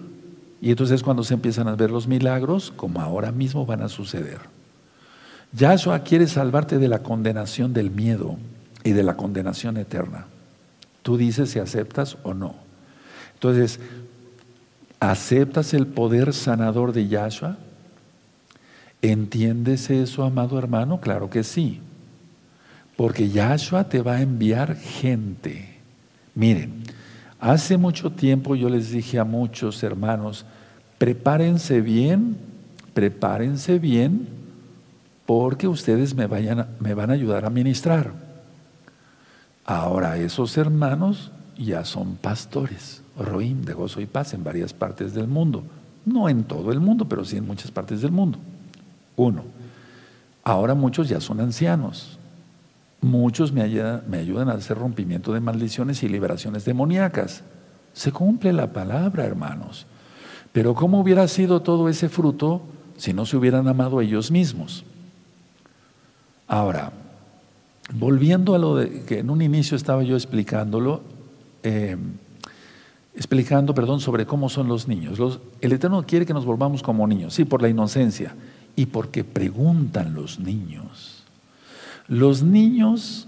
Y entonces cuando se empiezan a ver los milagros, como ahora mismo van a suceder. Yahshua quiere salvarte de la condenación del miedo y de la condenación eterna. Tú dices si aceptas o no. Entonces, ¿aceptas el poder sanador de Yahshua? ¿Entiendes eso, amado hermano? Claro que sí. Porque Yahshua te va a enviar gente. Miren, hace mucho tiempo yo les dije a muchos hermanos, prepárense bien, prepárense bien, porque ustedes me, me van a ayudar a ministrar. Ahora esos hermanos ya son pastores. Roim de gozo y paz en varias partes del mundo. No en todo el mundo, pero sí en muchas partes del mundo. Uno, ahora muchos ya son ancianos. Muchos me me ayudan a hacer rompimiento de maldiciones y liberaciones demoníacas. Se cumple la palabra, hermanos. Pero ¿cómo hubiera sido todo ese fruto si no se hubieran amado ellos mismos? Ahora, volviendo a lo de, que en un inicio estaba yo explicándolo, eh, explicando, perdón, sobre cómo son los niños. el Eterno quiere que nos volvamos como niños, sí, por la inocencia y porque preguntan los niños. Los niños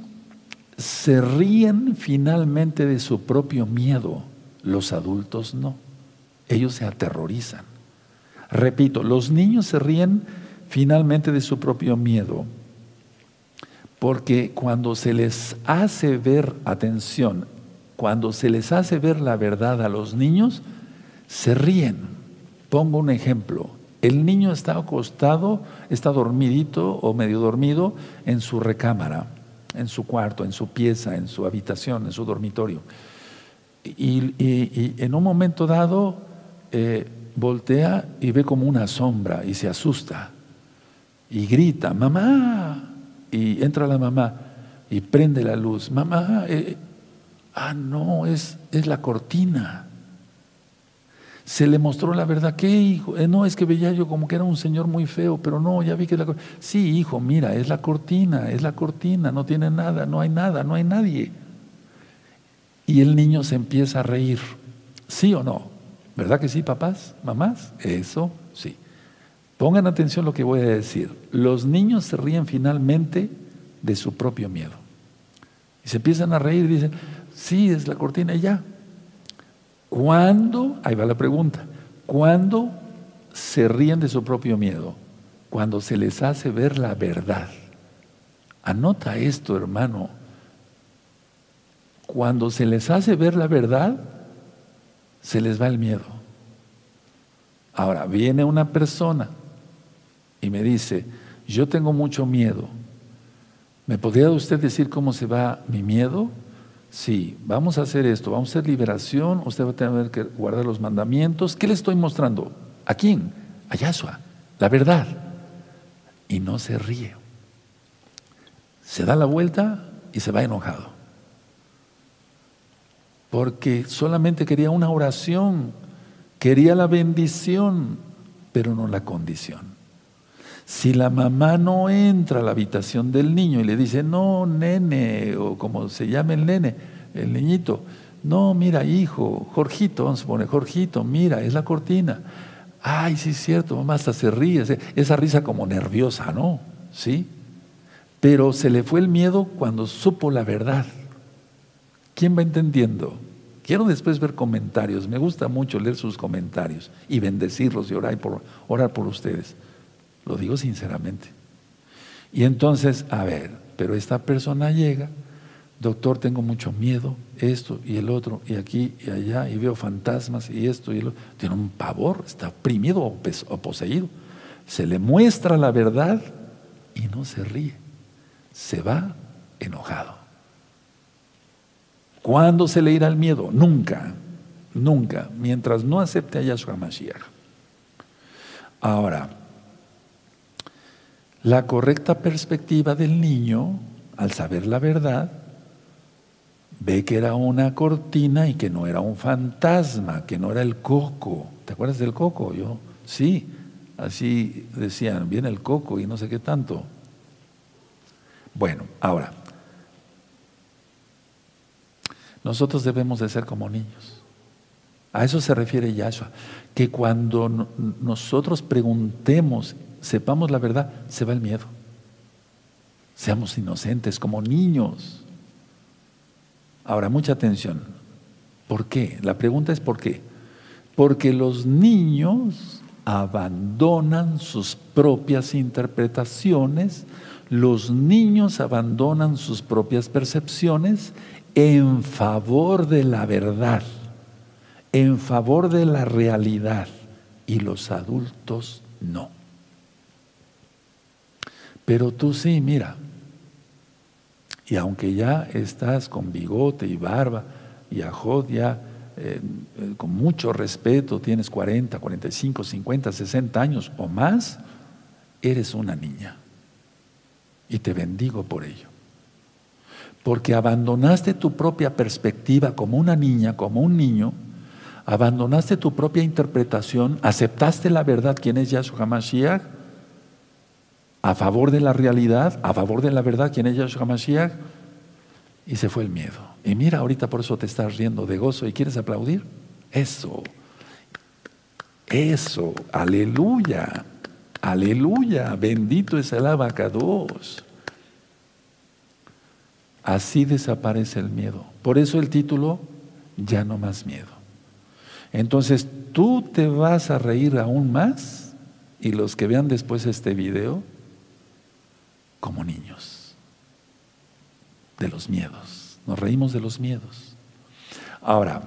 se ríen finalmente de su propio miedo, los adultos no. Ellos se aterrorizan. Repito, los niños se ríen finalmente de su propio miedo, porque cuando se les hace ver, atención, cuando se les hace ver la verdad a los niños, se ríen. Pongo un ejemplo. El niño está acostado, está dormidito o medio dormido en su recámara, en su cuarto, en su pieza, en su habitación, en su dormitorio. Y, en un momento dado eh, voltea y ve como una sombra y se asusta y grita, mamá, y entra la mamá y prende la luz, mamá, eh, ah, no, es, es la cortina. Se le mostró la verdad. ¿Qué hijo? Eh, no, es que veía yo como que era un señor muy feo, pero no, ya vi que es la cortina. Sí, hijo, mira, es la cortina, es la cortina, no tiene nada, no hay nada, no hay nadie. Y el niño se empieza a reír. ¿Sí o no? ¿Verdad que sí, papás, mamás? Eso sí. Pongan atención lo que voy a decir. Los niños se ríen finalmente de su propio miedo. Y se empiezan a reír dicen, sí, es la cortina y ya. ¿Cuándo? Ahí va la pregunta. ¿Cuándo se ríen de su propio miedo? Cuando se les hace ver la verdad. Anota esto, hermano. Cuando se les hace ver la verdad, se les va el miedo. Ahora, viene una persona y me dice, yo tengo mucho miedo. ¿Me podría usted decir cómo se va mi miedo? Sí, vamos a hacer esto, vamos a hacer liberación, usted va a tener que guardar los mandamientos. ¿Qué le estoy mostrando? ¿A quién? A Yahshua, la verdad. Y no se ríe. Se da la vuelta y se va enojado. Porque solamente quería una oración, quería la bendición, pero no la condición. Si la mamá no entra a la habitación del niño y le dice, no, nene, o como se llama el nene, el niñito, no, mira, hijo, Jorgito, vamos a poner, Jorgito, mira, es la cortina. Ay, sí es cierto, mamá hasta se ríe, esa risa como nerviosa, ¿no? ¿Sí? Pero se le fue el miedo cuando supo la verdad. ¿Quién va entendiendo? Quiero después ver comentarios, me gusta mucho leer sus comentarios y bendecirlos y orar por, orar por ustedes. Lo digo sinceramente. Y entonces, a ver, pero esta persona llega, doctor, tengo mucho miedo, esto y el otro, y aquí y allá, y veo fantasmas y esto y el otro. Tiene un pavor, está oprimido o poseído. Se le muestra la verdad y no se ríe. Se va enojado. ¿Cuándo se le irá el miedo? Nunca, nunca, mientras no acepte a Yahshua Mashiach. Ahora, la correcta perspectiva del niño, al saber la verdad, ve que era una cortina y que no era un fantasma, que no era el coco. ¿Te acuerdas del coco? Yo, sí, así decían, viene el coco y no sé qué tanto. Bueno, ahora, nosotros debemos de ser como niños. A eso se refiere Yahshua, que cuando nosotros preguntemos sepamos la verdad, se va el miedo. Seamos inocentes como niños. Ahora, mucha atención. ¿Por qué? La pregunta es ¿por qué? Porque los niños abandonan sus propias interpretaciones, los niños abandonan sus propias percepciones en favor de la verdad, en favor de la realidad, y los adultos no. Pero tú sí, mira. Y aunque ya estás con bigote y barba, y Ajod ya eh, eh, con mucho respeto, tienes 40, 45, 50, 60 años o más, eres una niña. Y te bendigo por ello. Porque abandonaste tu propia perspectiva como una niña, como un niño, abandonaste tu propia interpretación, aceptaste la verdad, quién es Yahshua HaMashiach, a favor de la realidad, a favor de la verdad, quién es Yahshua HaMashiach, y se fue el miedo. Y mira, ahorita por eso te estás riendo de gozo y quieres aplaudir. Eso, eso, aleluya, aleluya, bendito es el abacados. Así desaparece el miedo. Por eso el título, ya no más miedo. Entonces tú te vas a reír aún más y los que vean después este video, como niños, de los miedos. Nos reímos de los miedos. Ahora,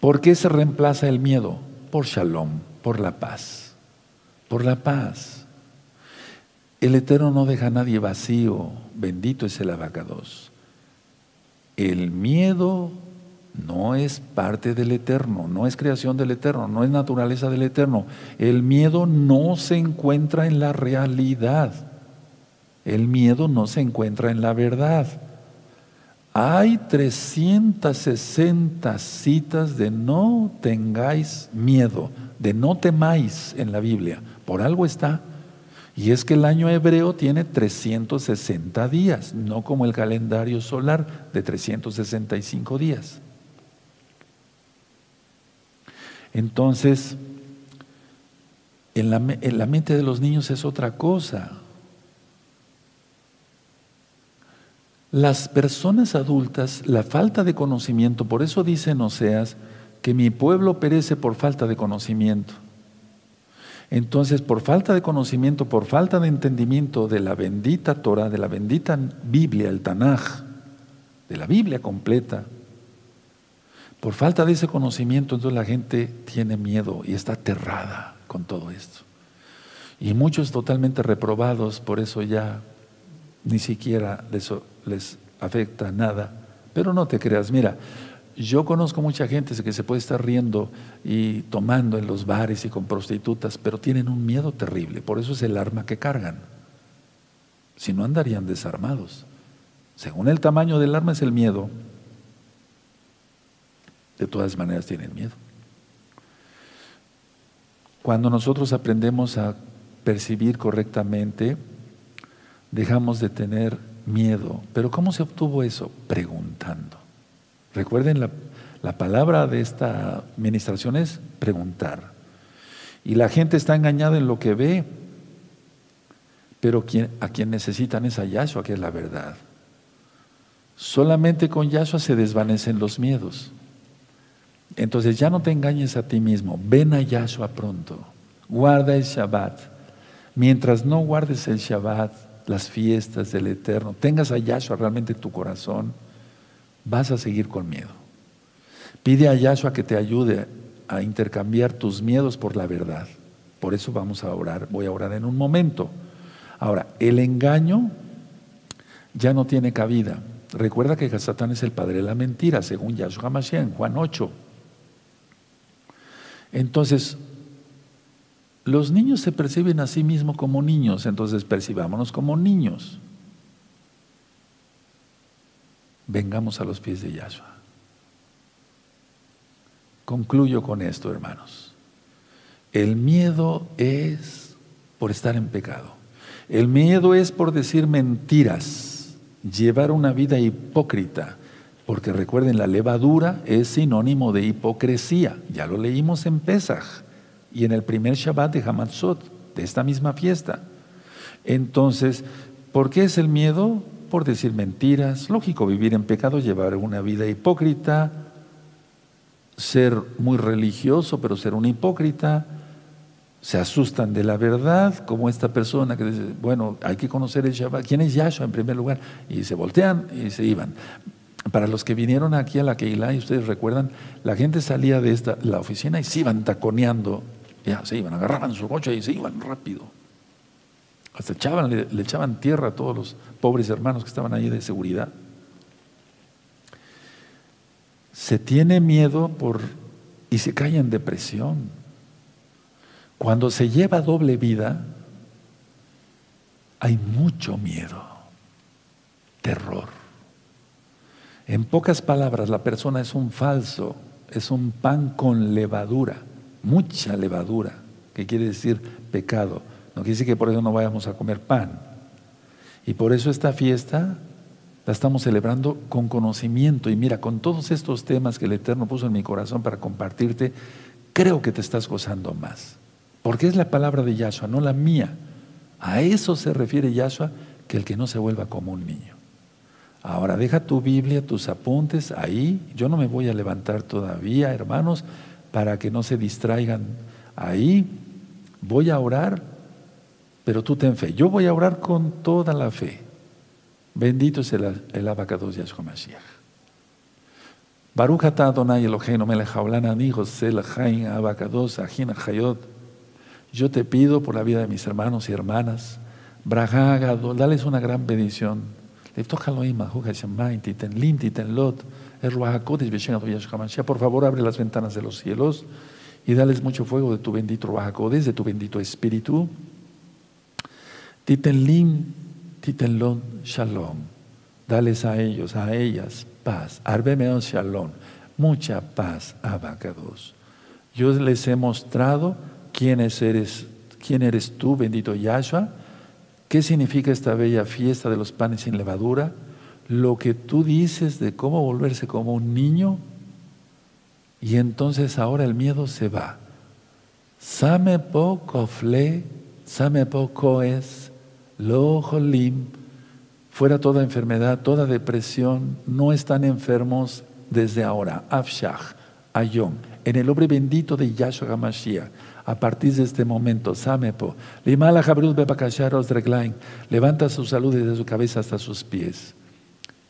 ¿por qué se reemplaza el miedo? Por shalom, por la paz. Por la paz. El Eterno no deja a nadie vacío. Bendito es el abacados. El miedo no es parte del Eterno, no es creación del Eterno, no es naturaleza del Eterno. El miedo no se encuentra en la realidad. El miedo no se encuentra en la verdad. Hay 360 citas de no tengáis miedo, de no temáis en la Biblia. Por algo está. Y es que el año hebreo tiene 360 días, no como el calendario solar de 365 días. Entonces, en la, en la mente de los niños es otra cosa. Las personas adultas, la falta de conocimiento, por eso dicen Oseas que mi pueblo perece por falta de conocimiento. Entonces, por falta de conocimiento, por falta de entendimiento de la bendita Torah, de la bendita Biblia, el Tanaj, de la Biblia completa, por falta de ese conocimiento, entonces la gente tiene miedo y está aterrada con todo esto. Y muchos totalmente reprobados, por eso ya ni siquiera eso les afecta nada. Pero no te creas, mira, yo conozco mucha gente que se puede estar riendo y tomando en los bares y con prostitutas, pero tienen un miedo terrible, por eso es el arma que cargan. Si no andarían desarmados. Según el tamaño del arma es el miedo, de todas maneras tienen miedo. Cuando nosotros aprendemos a percibir correctamente, dejamos de tener miedo. Pero ¿cómo se obtuvo eso? Preguntando. Recuerden, la, palabra de esta administración es preguntar. Y la gente está engañada en lo que ve, pero a quien necesitan es a Yahshua, que es la verdad. Solamente con Yahshua se desvanecen los miedos. Entonces ya no te engañes a ti mismo, ven a Yahshua pronto, guarda el Shabbat. Mientras no guardes el Shabbat, las fiestas del Eterno, tengas a Yahshua realmente en tu corazón, vas a seguir con miedo. Pide a Yahshua que te ayude a intercambiar tus miedos por la verdad. Por eso vamos a orar, voy a orar en un momento. Ahora, el engaño ya no tiene cabida. Recuerda que Satán es el padre de la mentira, según Yahshua Mashiach en Juan 8. Entonces, los niños se perciben a sí mismos como niños, entonces percibámonos como niños. Vengamos a los pies de Yahshua. Concluyo con esto, hermanos. El miedo es por estar en pecado. El miedo es por decir mentiras, llevar una vida hipócrita, porque recuerden, la levadura es sinónimo de hipocresía. Ya lo leímos en Pesach y en el primer Shabbat de Hamatzot, de esta misma fiesta. Entonces, ¿por qué es el miedo? Por decir mentiras. Lógico, vivir en pecado, llevar una vida hipócrita, ser muy religioso, pero ser un hipócrita. Se asustan de la verdad, como esta persona que dice, bueno, hay que conocer el Shabbat. ¿Quién es Yahshua en primer lugar? Y se voltean y se iban. Para los que vinieron aquí a la Keilah, y ustedes recuerdan, la gente salía de esta, la oficina y se iban taconeando ya se iban, agarraban su coche y se iban rápido. Hasta echaban, le, echaban tierra a todos los pobres hermanos que estaban ahí de seguridad. se tiene miedo por y se cae en depresión. Cuando se lleva doble vida, hay mucho miedo, terror. En pocas palabras, la persona es un falso, es un pan con levadura, mucha levadura, que quiere decir pecado. No quiere decir que por eso no vayamos a comer pan. Y por eso esta fiesta la estamos celebrando con conocimiento. Y mira, con todos estos temas que el Eterno puso en mi corazón para compartirte, creo que te estás gozando más. Porque es la palabra de Yahshua, no la mía. A eso se refiere Yahshua, que el que no se vuelva como un niño. Ahora deja tu Biblia, tus apuntes ahí. Yo no me voy a levantar todavía, hermanos, para que no se distraigan ahí. Voy a orar, pero tú ten fe. Yo voy a orar con toda la fe. Bendito es el, el abacados Yahshua Mashiach. Baruch Adonai Eloheinu melech abacados ajin hayot. Yo te pido por la vida de mis hermanos y hermanas, dales una gran bendición. Por favor, abre las ventanas de los cielos y dales mucho fuego de tu bendito Ruajacodes, de tu bendito Espíritu. Titenlim, titenlon, shalom. Dales a ellos, a ellas, paz. Arbemeon shalom. Mucha paz, abacados. Yo les he mostrado quién eres, quién eres tú, bendito Yahshua, qué significa esta bella fiesta de los panes sin levadura, lo que tú dices de cómo volverse como un niño, y entonces ahora el miedo se va. Same po kofle, same po koes, lo jolim, fuera toda enfermedad, toda depresión, no están enfermos desde ahora. Afshach, Ayom, en el nombre bendito de Yahshua HaMashiach a partir de este momento, Samepo, Limala Reglain, levanta su salud desde su cabeza hasta sus pies.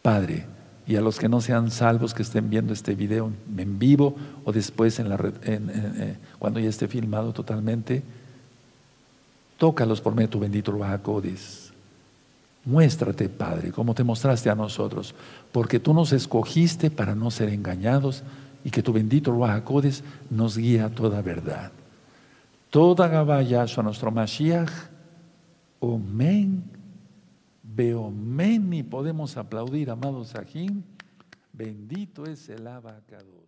Padre, y a los que no sean salvos que estén viendo este video en vivo o después eh, cuando ya esté filmado totalmente, tócalos por medio tu bendito Ruajacodes. Muéstrate, Padre, como te mostraste a nosotros, porque tú nos escogiste para no ser engañados y que tu bendito Ruajacodes nos guía a toda verdad. Toda Gabaya a nuestro Mashiach. Omen. Beomen. Y podemos aplaudir, amados Sahim. Bendito es el abacados.